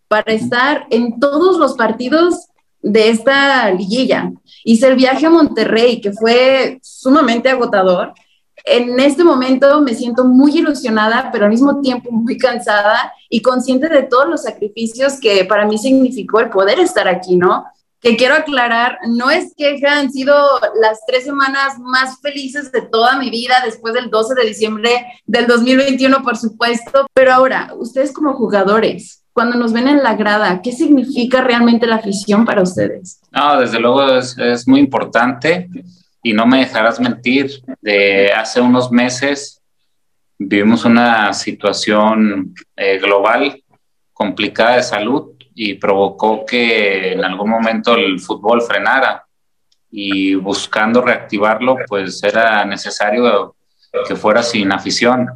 para estar en todos los partidos de esta liguilla. Hice el viaje a Monterrey, que fue sumamente agotador. En este momento me siento muy ilusionada, pero al mismo tiempo muy cansada y consciente de todos los sacrificios que para mí significó el poder estar aquí, ¿no? Que quiero aclarar, no es que han sido las tres semanas más felices de toda mi vida después del 12 de diciembre del 2021, por supuesto, pero ahora, ustedes como jugadores, cuando nos ven en la grada, ¿qué significa realmente la afición para ustedes? No, desde luego es, es muy importante y no me dejarás mentir. De hace unos meses vivimos una situación eh, global complicada de salud y provocó que en algún momento el fútbol frenara y buscando reactivarlo, pues era necesario que fuera sin afición.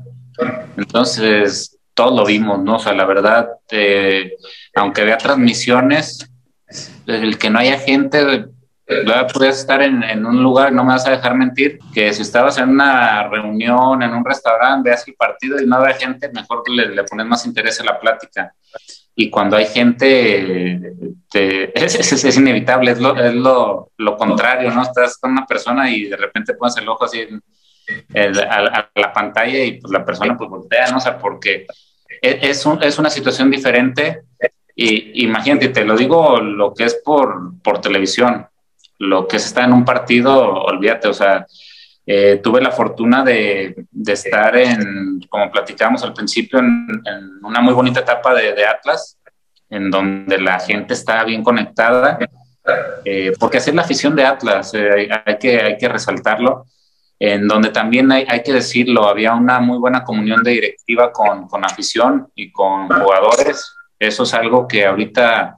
Entonces, todos lo vimos, ¿no? O sea, la verdad, eh, aunque vea transmisiones, el que no haya gente, puedes estar en, un lugar, no me vas a dejar mentir, que si estabas en una reunión, en un restaurante, veas el partido y no había gente, mejor le, pones más interés a la plática. Y cuando hay gente, es, es, inevitable, es, lo, es lo, lo, contrario, ¿no? Estás con una persona y de repente pones el ojo así en, a, la pantalla y pues la persona pues voltea, ¿no? O sea, porque e, es, es una situación diferente y imagínate, te lo digo lo que es por, por televisión, lo que es estar en un partido, olvídate, o sea, eh, tuve la fortuna de, de, estar en, como platicamos al principio, en, una muy bonita etapa de, de, Atlas, en donde la gente está bien conectada, eh, porque así es la afición de Atlas, eh, hay, que, hay que resaltarlo en donde también hay, hay, que decirlo, había una muy buena comunión de directiva con, con, afición y con jugadores. Eso es algo que ahorita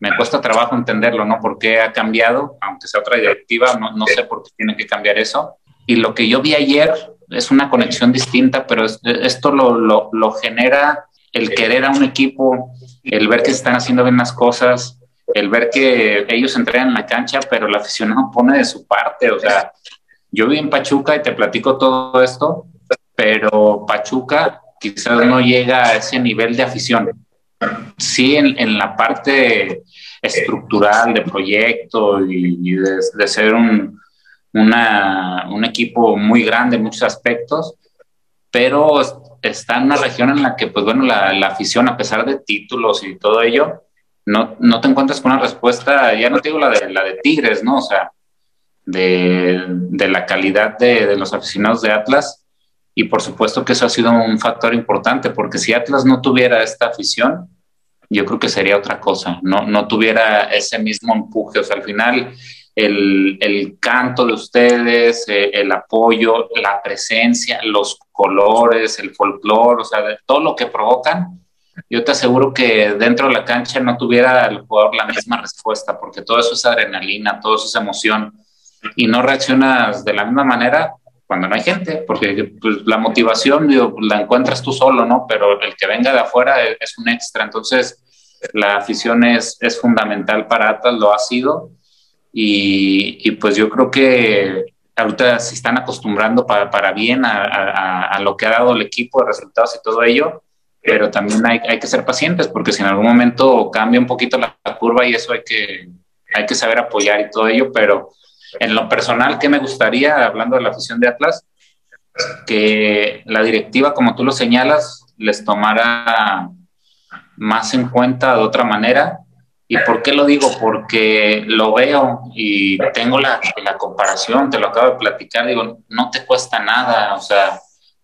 me cuesta trabajo entenderlo, ¿no? ¿Por qué ha cambiado? Aunque sea otra directiva, no, no sé por qué tiene que cambiar eso. Y lo que yo vi ayer es una conexión distinta, pero esto lo, lo, lo genera el querer a un equipo, el ver que están haciendo bien las cosas, el ver que ellos entrenan en la cancha, pero el aficionado pone de su parte, o sea, yo viví en Pachuca y te platico todo esto, pero Pachuca quizás no llega a ese nivel de afición. Sí, en, la parte estructural de proyecto y, de, ser un, un equipo muy grande en muchos aspectos, pero está en una región en la que, pues bueno, la, la afición, a pesar de títulos y todo ello, no, no, te encuentras con una respuesta, ya no te digo la de, la de Tigres, ¿no? O sea, de, la calidad de, los aficionados de Atlas. Y por supuesto que eso ha sido un factor importante, porque si Atlas no tuviera esta afición, yo creo que sería otra cosa, no, no tuviera ese mismo empuje. O sea, al final, el, canto de ustedes, eh, el apoyo, la presencia, los colores, el folclore, o sea, todo lo que provocan, yo te aseguro que dentro de la cancha no tuviera el jugador la misma respuesta, porque todo eso es adrenalina, todo eso es emoción y no reaccionas de la misma manera cuando no hay gente, porque pues, la motivación la encuentras tú solo, ¿no? Pero el que venga de afuera es, un extra. Entonces, la afición es, es fundamental para Atlas, lo ha sido. Y, y, pues yo creo que ahorita se están acostumbrando para, para bien a, a, a, lo que ha dado el equipo, de resultados y todo ello, pero también hay, hay, que ser pacientes porque si en algún momento cambia un poquito la, la curva y eso hay que, hay que saber apoyar y todo ello, pero en lo personal, ¿qué me gustaría, hablando de la afición de Atlas? Que la directiva, como tú lo señalas, les tomara más en cuenta de otra manera. ¿Y por qué lo digo? Porque lo veo y tengo la, la comparación, te lo acabo de platicar, digo, no te cuesta nada, o sea,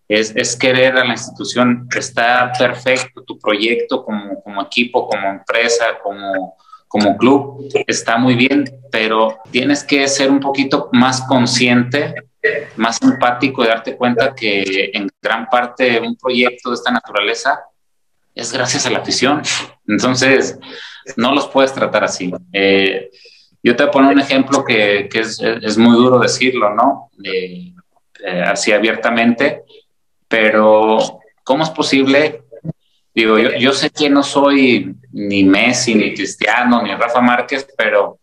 es, es, querer a la institución, está perfecto tu proyecto como, como equipo, como empresa, como, como club está muy bien, pero tienes que ser un poquito más consciente, más empático y darte cuenta que en gran parte un proyecto de esta naturaleza es gracias a la afición. Entonces, no los puedes tratar así. Eh, yo te voy a poner un ejemplo que, es, muy duro decirlo, ¿no? eh, así abiertamente, pero ¿cómo es posible? Digo, yo, yo sé que no soy ni Messi, ni Cristiano, ni Rafa Márquez, pero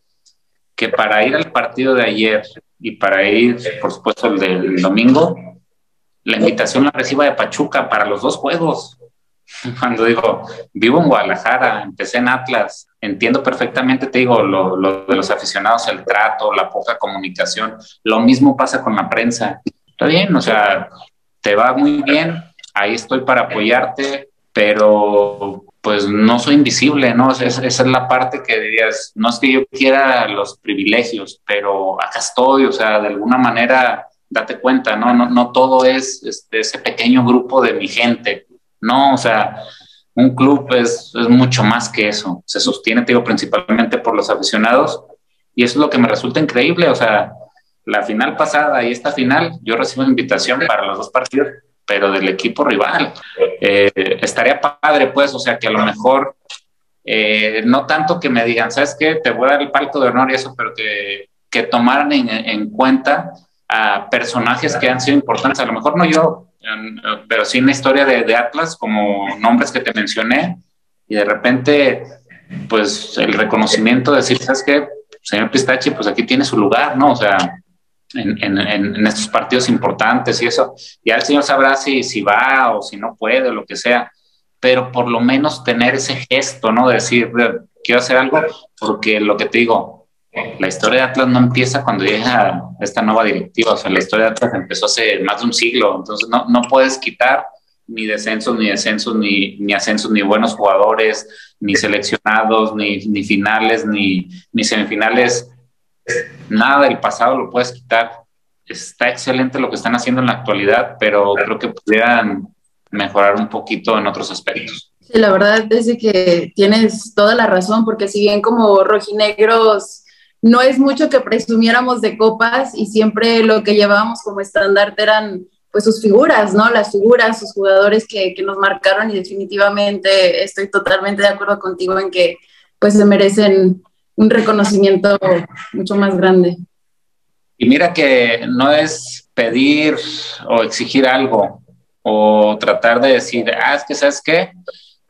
que para ir al partido de ayer y para ir, por supuesto, el del domingo, la invitación la reciba de Pachuca para los dos juegos. Cuando digo, vivo en Guadalajara, empecé en Atlas, entiendo perfectamente, te digo, lo, lo, de los aficionados, el trato, la poca comunicación. Lo mismo pasa con la prensa. Está bien, o sea, te va muy bien, ahí estoy para apoyarte, pero pues no soy invisible, ¿no? Esa, es la parte que dirías, no es que yo quiera los privilegios, pero acá estoy, o sea, de alguna manera, date cuenta, ¿no? No, no todo es este, ese pequeño grupo de mi gente, no, o sea, un club es, mucho más que eso, se sostiene, te digo, principalmente por los aficionados, y eso es lo que me resulta increíble, o sea, la final pasada y esta final, yo recibo invitación para los dos partidos pero del equipo rival. Eh, estaría padre, pues, o sea, que a lo mejor eh, no tanto que me digan, ¿sabes qué? Te voy a dar el palco de honor y eso, pero que, que tomaran en, cuenta a personajes que han sido importantes, a lo mejor no yo, pero sí en la historia de, de Atlas, como nombres que te mencioné, y de repente, pues el reconocimiento de decir, ¿sabes qué? Señor Pistachi, pues aquí tiene su lugar, ¿no? O sea, en, en, estos partidos importantes y eso. Ya el Señor sabrá si, si va o si no puede o lo que sea, pero por lo menos tener ese gesto, ¿no? De decir, quiero hacer algo, porque lo que te digo, la historia de Atlas no empieza cuando llega esta nueva directiva, o sea, la historia de Atlas empezó hace más de un siglo, entonces no, no puedes quitar ni descensos, ni descensos, ni, ni ascensos, ni buenos jugadores, ni seleccionados, ni, ni finales, ni, ni semifinales nada del pasado lo puedes quitar. Está excelente lo que están haciendo en la actualidad, pero creo que pudieran mejorar un poquito en otros aspectos. Sí, la verdad es que tienes toda la razón, porque si bien como rojinegros no es mucho que presumiéramos de copas y siempre lo que llevábamos como estandarte eran pues sus figuras, ¿no? Las figuras, sus jugadores que, que, nos marcaron y definitivamente estoy totalmente de acuerdo contigo en que pues se merecen un reconocimiento mucho más grande. Y mira que no es pedir o exigir algo o tratar de decir, ah, es que sabes qué,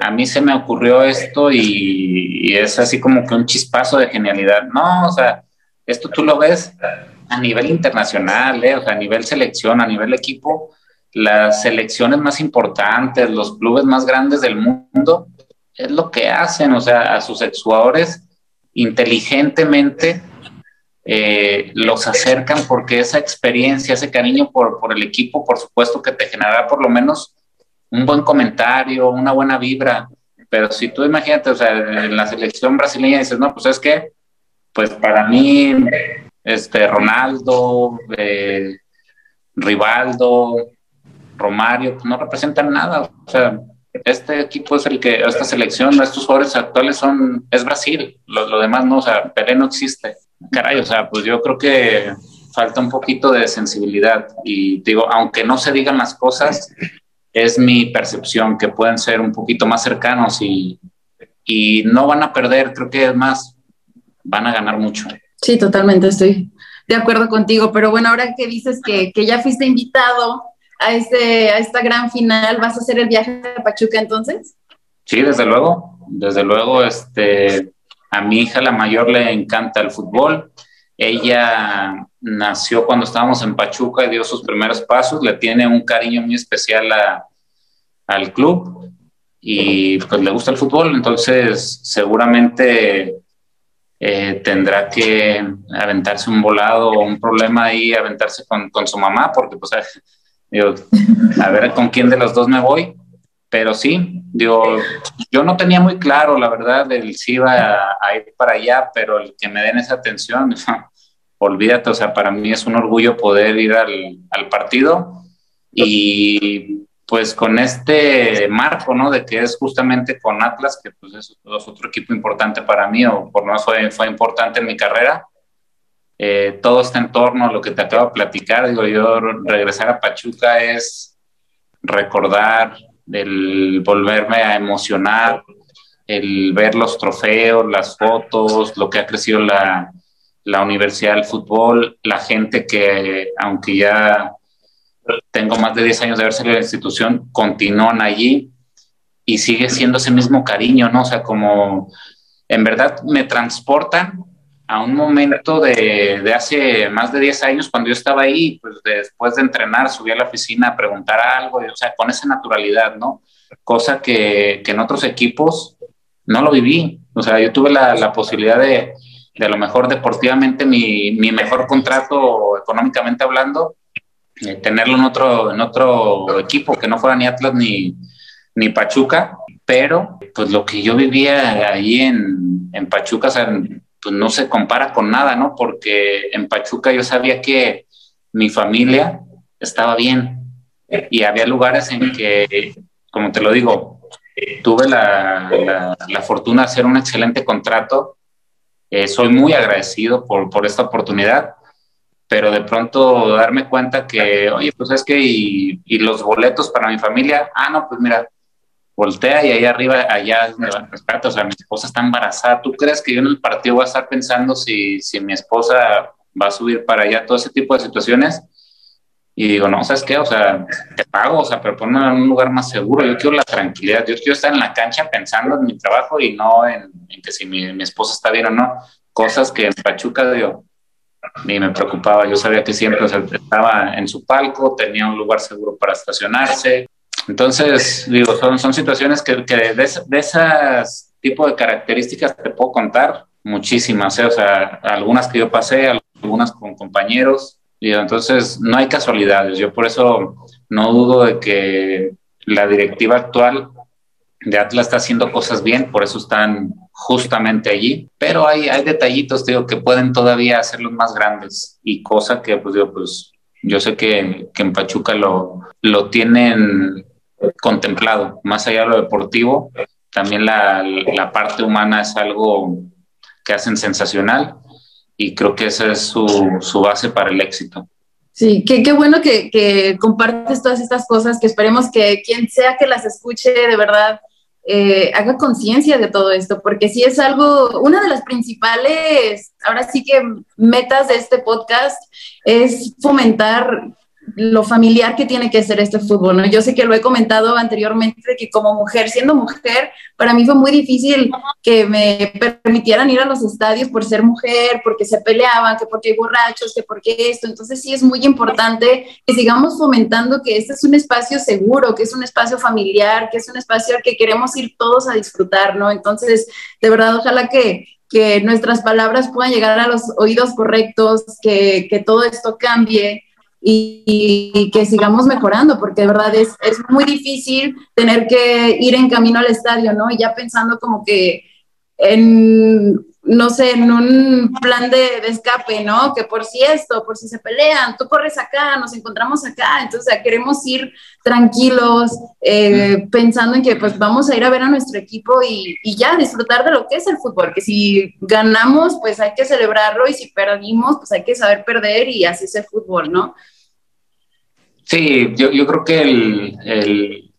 a mí se me ocurrió esto y, es así como que un chispazo de genialidad. No, o sea, esto tú lo ves a nivel internacional, ¿eh? a nivel selección, a nivel equipo, las selecciones más importantes, los clubes más grandes del mundo, es lo que hacen, o sea, a sus exjugadores inteligentemente eh, los acercan porque esa experiencia, ese cariño por, el equipo, por supuesto que te generará por lo menos un buen comentario, una buena vibra. Pero si tú imagínate, o sea, en la selección brasileña dices, no, pues es que, pues para mí, este, Ronaldo, eh, Rivaldo, Romario, pues no representan nada. O sea, este equipo es el que, esta selección, estos jugadores actuales son, es Brasil, lo, demás no, o sea, Pelé no existe. Caray, o sea, pues yo creo que falta un poquito de sensibilidad y digo, aunque no se digan las cosas, es mi percepción que pueden ser un poquito más cercanos y, y no van a perder, creo que es más, van a ganar mucho. Sí, totalmente, estoy de acuerdo contigo, pero bueno, ahora que dices que, que ya fuiste invitado a, este, a esta gran final, ¿vas a hacer el viaje a Pachuca entonces? Sí, desde luego, desde luego, este, a mi hija la mayor le encanta el fútbol. Ella nació cuando estábamos en Pachuca y dio sus primeros pasos, le tiene un cariño muy especial al club y pues le gusta el fútbol, entonces seguramente eh, tendrá que aventarse un volado o un problema ahí, aventarse con, con su mamá, porque pues Digo, a ver con quién de los dos me voy. Pero sí, digo, yo no tenía muy claro, la verdad, el si iba a, ir para allá, pero el que me den esa atención, olvídate, o sea, para mí es un orgullo poder ir al, partido y pues con este marco, ¿no? De que es justamente con Atlas, que pues es otro equipo importante para mí, o por lo menos fue, fue importante en mi carrera, eh, todo este entorno, lo que te acabo de platicar, digo yo, regresar a Pachuca es recordar, el volverme a emocionar, el ver los trofeos, las fotos, lo que ha crecido la, la Universidad del Fútbol, la gente que, aunque ya tengo más de 10 años de haber salido de la institución, continúan allí y sigue siendo ese mismo cariño, ¿no? O sea, como en verdad me transportan a un momento de, hace más de 10 años cuando yo estaba ahí, pues después de entrenar, subí a la oficina a preguntar algo, o sea, con esa naturalidad, ¿no? Cosa que, en otros equipos no lo viví. O sea, yo tuve la posibilidad de, de, lo mejor deportivamente mi, mi mejor contrato económicamente hablando, eh, tenerlo en otro, en otro equipo que no fuera ni Atlas ni, ni Pachuca, pero pues lo que yo vivía ahí en, en Pachuca, pues no se compara con nada, ¿no? Porque en Pachuca yo sabía que mi familia estaba bien y había lugares en que, como te lo digo, tuve la, la, fortuna de hacer un excelente contrato. Eh, soy muy agradecido por, por esta oportunidad, pero de pronto darme cuenta que, oye, pues es que y, y los boletos para mi familia, ah, no, pues mira, voltea y ahí arriba, allá es donde o sea, mi esposa está embarazada. ¿Tú crees que yo en el partido voy a estar pensando si, si mi esposa va a subir para allá? Todo ese tipo de situaciones. Y digo, no, ¿sabes qué? O sea, te pago, o sea, pero ponme en un lugar más seguro. Yo quiero la tranquilidad. Yo quiero estar en la cancha pensando en mi trabajo y no en, que si mi, mi, esposa está bien o no. Cosas que en Pachuca, digo, ni me preocupaba. Yo sabía que siempre o sea, estaba en su palco, tenía un lugar seguro para estacionarse, entonces, digo, son, son situaciones que, que de, de esas tipo de características te puedo contar muchísimas, ¿eh? o sea, algunas que yo pasé, algunas con compañeros, y entonces no hay casualidades. Yo por eso no dudo de que la directiva actual de Atlas está haciendo cosas bien, por eso están justamente allí, pero hay, hay detallitos, digo, que pueden todavía hacerlos más grandes y cosa que, pues, digo, pues yo sé que, que en Pachuca lo, lo tienen contemplado. Más allá de lo deportivo, también la, la parte humana es algo que hacen sensacional y creo que esa es su, su base para el éxito. Sí, qué, qué bueno que, que, compartes todas estas cosas, que esperemos que quien sea que las escuche de verdad eh, haga conciencia de todo esto, porque sí es algo, una de las principales, ahora sí que metas de este podcast es fomentar lo familiar que tiene que ser este fútbol, ¿no? Yo sé que lo he comentado anteriormente, que como mujer, siendo mujer, para mí fue muy difícil que me permitieran ir a los estadios por ser mujer, porque se peleaban, que porque hay borrachos, que porque esto. Entonces sí es muy importante que sigamos fomentando que este es un espacio seguro, que es un espacio familiar, que es un espacio al que queremos ir todos a disfrutar, ¿no? Entonces, de verdad, ojalá que, que nuestras palabras puedan llegar a los oídos correctos, que, que todo esto cambie y, que sigamos mejorando, porque de verdad es, es, muy difícil tener que ir en camino al estadio, ¿no? Y ya pensando como que en, no sé, en un plan de, de, escape, ¿no? Que por si esto, por si se pelean, tú corres acá, nos encontramos acá, entonces queremos ir tranquilos, eh, pensando en que pues vamos a ir a ver a nuestro equipo y, y, ya disfrutar de lo que es el fútbol, que si ganamos, pues hay que celebrarlo y si perdimos, pues hay que saber perder y así es el fútbol, ¿no? Sí, yo, yo creo que el, el,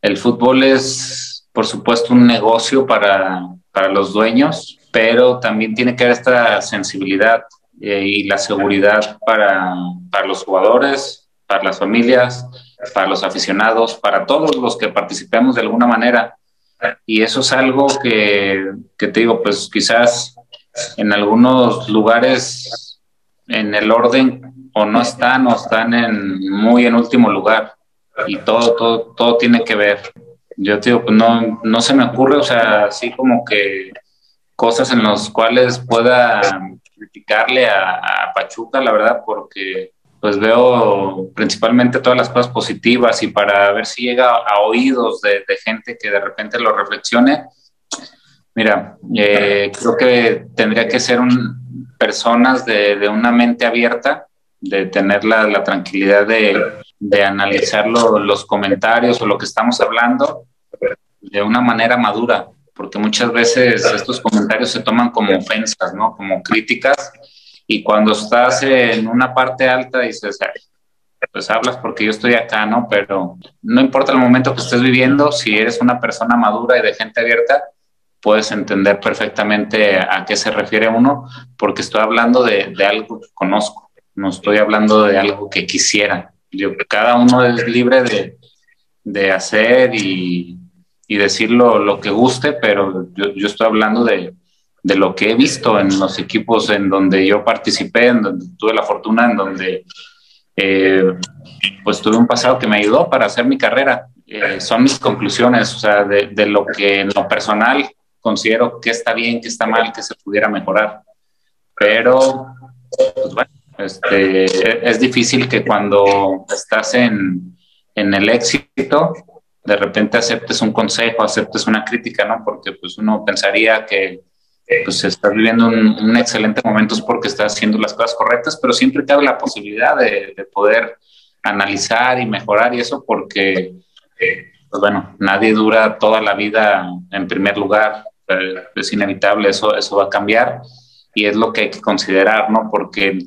el, fútbol es, por supuesto, un negocio para, para los dueños, pero también tiene que haber esta sensibilidad eh, y la seguridad para, para los jugadores, para las familias, para los aficionados, para todos los que participemos de alguna manera. Y eso es algo que, que te digo, pues quizás en algunos lugares en el orden o no están o están en muy en último lugar y todo, todo, todo tiene que ver. Yo te digo, pues no, no se me ocurre, o sea, así como que cosas en las cuales pueda criticarle a, Pachuca, la verdad, porque pues veo principalmente todas las cosas positivas y para ver si llega a oídos de, gente que de repente lo reflexione. Mira, eh, creo que tendría que ser personas de, una mente abierta de tener la, tranquilidad de, analizar lo, los comentarios o lo que estamos hablando de una manera madura, porque muchas veces estos comentarios se toman como ofensas, ¿no? Como críticas, y cuando estás en una parte alta dices, pues hablas porque yo estoy acá, ¿no? Pero no importa el momento que estés viviendo, si eres una persona madura y de gente abierta, puedes entender perfectamente a qué se refiere uno, porque estoy hablando de, de algo que conozco no estoy hablando de algo que quisiera. cada uno es libre de, de hacer y, y decir lo, que guste, pero yo, yo estoy hablando de, de, lo que he visto en los equipos en donde yo participé, en donde tuve la fortuna, en donde eh, pues tuve un pasado que me ayudó para hacer mi carrera. Eh, son mis conclusiones, o sea, de, de, lo que en lo personal considero que está bien, que está mal, que se pudiera mejorar. Pero, pues bueno, este, es difícil que cuando estás en, en el éxito, de repente aceptes un consejo, aceptes una crítica, ¿no? Porque pues uno pensaría que pues estás viviendo un, excelente momento es porque estás haciendo las cosas correctas, pero siempre cabe la posibilidad de, poder analizar y mejorar y eso porque, pues bueno, nadie dura toda la vida en primer lugar, eh, es inevitable, eso, eso va a cambiar y es lo que hay que considerar, ¿no? Porque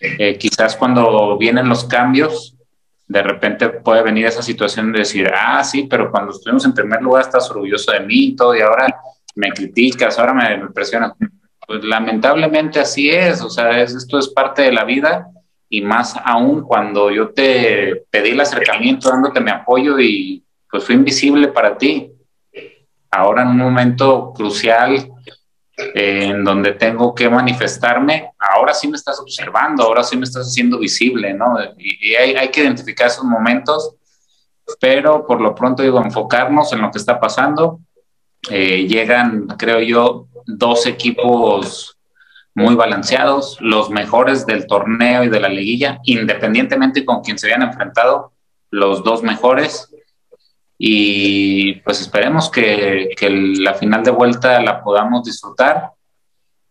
eh, quizás cuando vienen los cambios, de repente puede venir esa situación de decir, ah, sí, pero cuando estuvimos en primer lugar estás orgulloso de mí y todo, y ahora me criticas, ahora me, me presionas. Pues lamentablemente así es, o sea, esto es parte de la vida y más aún cuando yo te pedí el acercamiento dándote mi apoyo y pues fui invisible para ti. Ahora en un momento crucial en donde tengo que manifestarme, ahora sí me estás observando, ahora sí me estás haciendo visible, ¿no? Y, hay, hay, que identificar esos momentos, pero por lo pronto digo, enfocarnos en lo que está pasando. Eh, llegan, creo yo, dos equipos muy balanceados, los mejores del torneo y de la liguilla, independientemente con quien se habían enfrentado, los dos mejores y pues esperemos que, que, la final de vuelta la podamos disfrutar,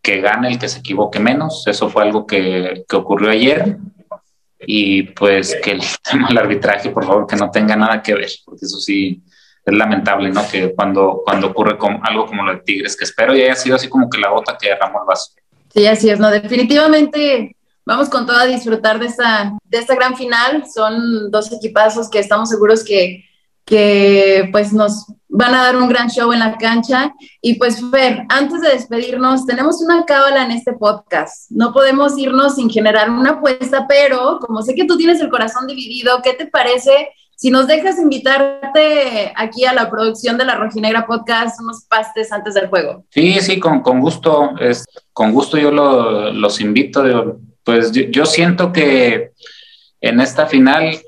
que gane el que se equivoque menos, eso fue algo que, que ocurrió ayer, y pues que el tema del arbitraje, por favor, que no tenga nada que ver, porque eso sí es lamentable, ¿no? Que cuando, cuando ocurre con algo como lo de Tigres, que espero y haya sido así como que la gota que derramó el vaso. Sí, así es, ¿no? Definitivamente vamos con todo a disfrutar de esta, de esta gran final. Son dos equipazos que estamos seguros que que pues nos van a dar un gran show en la cancha. Y pues Fer, antes de despedirnos, tenemos una cábala en este podcast. No podemos irnos sin generar una apuesta, pero como sé que tú tienes el corazón dividido, ¿qué te parece si nos dejas invitarte aquí a la producción de la Rojinegra Podcast unos pastes antes del juego? Sí, sí, con, con gusto. Es, con gusto yo los invito. pues yo siento que en esta final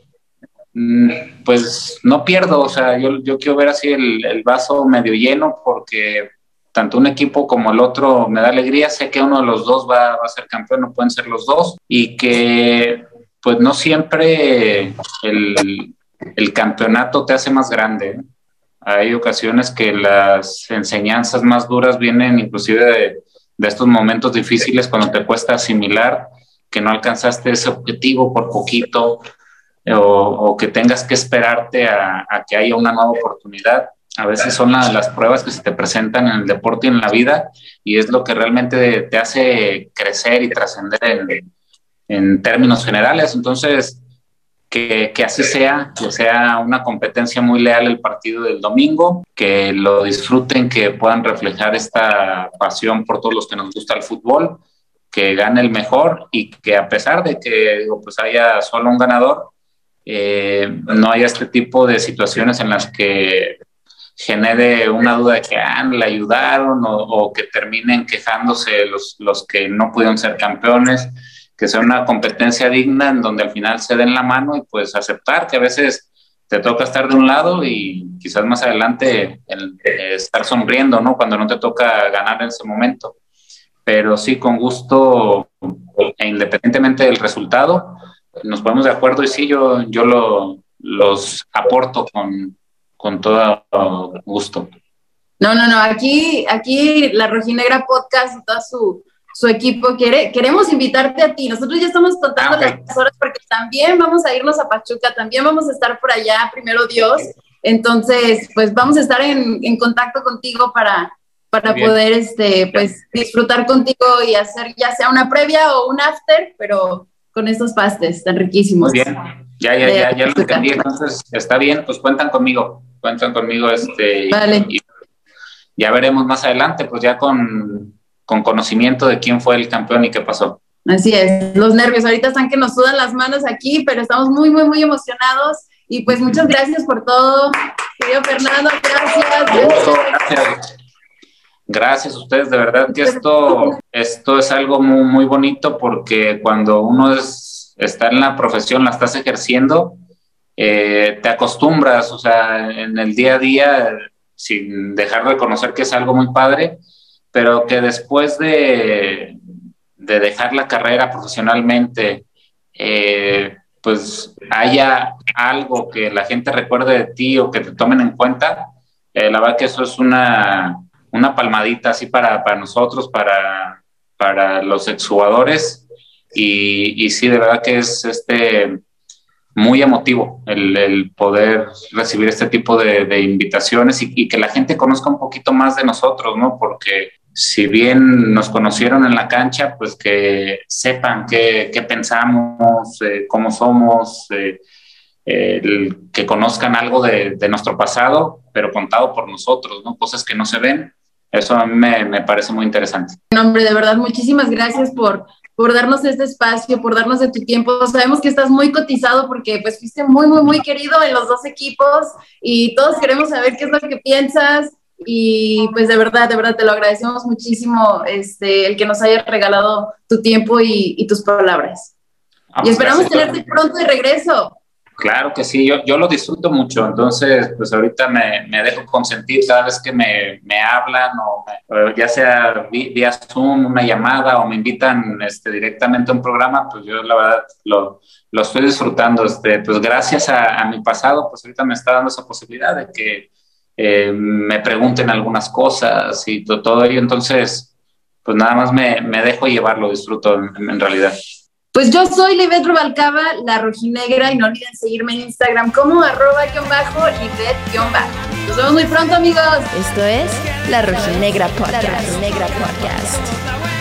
pues no pierdo, o sea, yo, quiero ver así el, vaso medio lleno porque tanto un equipo como el otro me da alegría, sé que uno de los dos va, a ser campeón, no pueden ser los dos, y que pues no siempre el, campeonato te hace más grande. Hay ocasiones que las enseñanzas más duras vienen inclusive de, de estos momentos difíciles cuando te cuesta asimilar que no alcanzaste ese objetivo por poquito, o, que tengas que esperarte a, que haya una nueva oportunidad. A veces son las pruebas que se te presentan en el deporte y en la vida y es lo que realmente te hace crecer y trascender en, en, términos generales. Entonces, que, que, así sea, que sea una competencia muy leal el partido del domingo, que lo disfruten, que puedan reflejar esta pasión por todos los que nos gusta el fútbol, que gane el mejor y que a pesar de que pues haya solo un ganador, eh, no haya este tipo de situaciones en las que genere una duda de que ah, le ayudaron o, que terminen quejándose los, los que no pudieron ser campeones, que sea una competencia digna en donde al final se den la mano y pues aceptar que a veces te toca estar de un lado y quizás más adelante el, estar sonriendo, ¿no? Cuando no te toca ganar en ese momento. Pero sí, con gusto, e independientemente del resultado, nos ponemos de acuerdo y sí, yo, yo lo, los aporto con, con todo gusto. No, no, no, aquí, aquí la Rojinegra Podcast y todo su, su equipo quiere, queremos invitarte a ti. Nosotros ya estamos contando ah, las horas porque también vamos a irnos a Pachuca, también vamos a estar por allá, primero Dios. Entonces, pues vamos a estar en, en contacto contigo para, para poder este, pues, disfrutar contigo y hacer ya sea una previa o un after, pero con estos pastes tan riquísimos. Muy bien, ya, ya, ya, ya lo entendí. Entonces, está bien, pues cuentan conmigo, cuentan conmigo. Este, vale. ya veremos más adelante, pues ya con, con conocimiento de quién fue el campeón y qué pasó. Así es, los nervios. Ahorita están que nos sudan las manos aquí, pero estamos muy, muy, muy emocionados. Y pues muchas gracias por todo, querido Fernando. Gracias. Gracias. A ustedes, de verdad que esto, esto es algo muy, muy bonito porque cuando uno es, está en la profesión, la estás ejerciendo, eh, te acostumbras, o sea, en el día a día, sin dejar de reconocer que es algo muy padre, pero que después de, de dejar la carrera profesionalmente, eh, pues haya algo que la gente recuerde de ti o que te tomen en cuenta, eh, la verdad que eso es una, una palmadita así para, para nosotros, para, para los exjugadores. Y, sí, de verdad que es este muy emotivo el, poder recibir este tipo de, invitaciones y, que la gente conozca un poquito más de nosotros, ¿no? Porque si bien nos conocieron en la cancha, pues que sepan qué, pensamos, eh, cómo somos, eh, que conozcan algo de, nuestro pasado, pero contado por nosotros, ¿no? Cosas que no se ven. Eso a mí me, me parece muy interesante. Hombre, de verdad, muchísimas gracias por, por darnos este espacio, por darnos de tu tiempo. Sabemos que estás muy cotizado porque pues fuiste muy, muy, muy querido en los dos equipos y todos queremos saber qué es lo que piensas, y pues de verdad, de verdad te lo agradecemos muchísimo este, el que nos hayas regalado tu tiempo y, y tus palabras. Ah, y esperamos tenerte pronto de regreso. Claro que sí, yo, yo lo disfruto mucho, entonces pues ahorita me, me dejo consentir cada vez que me, me hablan o me, ya sea vía Zoom, una llamada o me invitan este, directamente a un programa, pues yo la verdad lo, lo estoy disfrutando. Este, pues gracias a, mi pasado, pues ahorita me está dando esa posibilidad de que eh, me pregunten algunas cosas y todo, todo ello. Entonces, pues nada más me, me dejo llevar, lo disfruto en, realidad. Pues yo soy Livet Rubalcaba, la rojinegra, y no olviden seguirme en Instagram como arroba guion bajo, Livet bajo. Nos vemos muy pronto, amigos. Esto es La Rojinegra Podcast. La Rojinegra Podcast.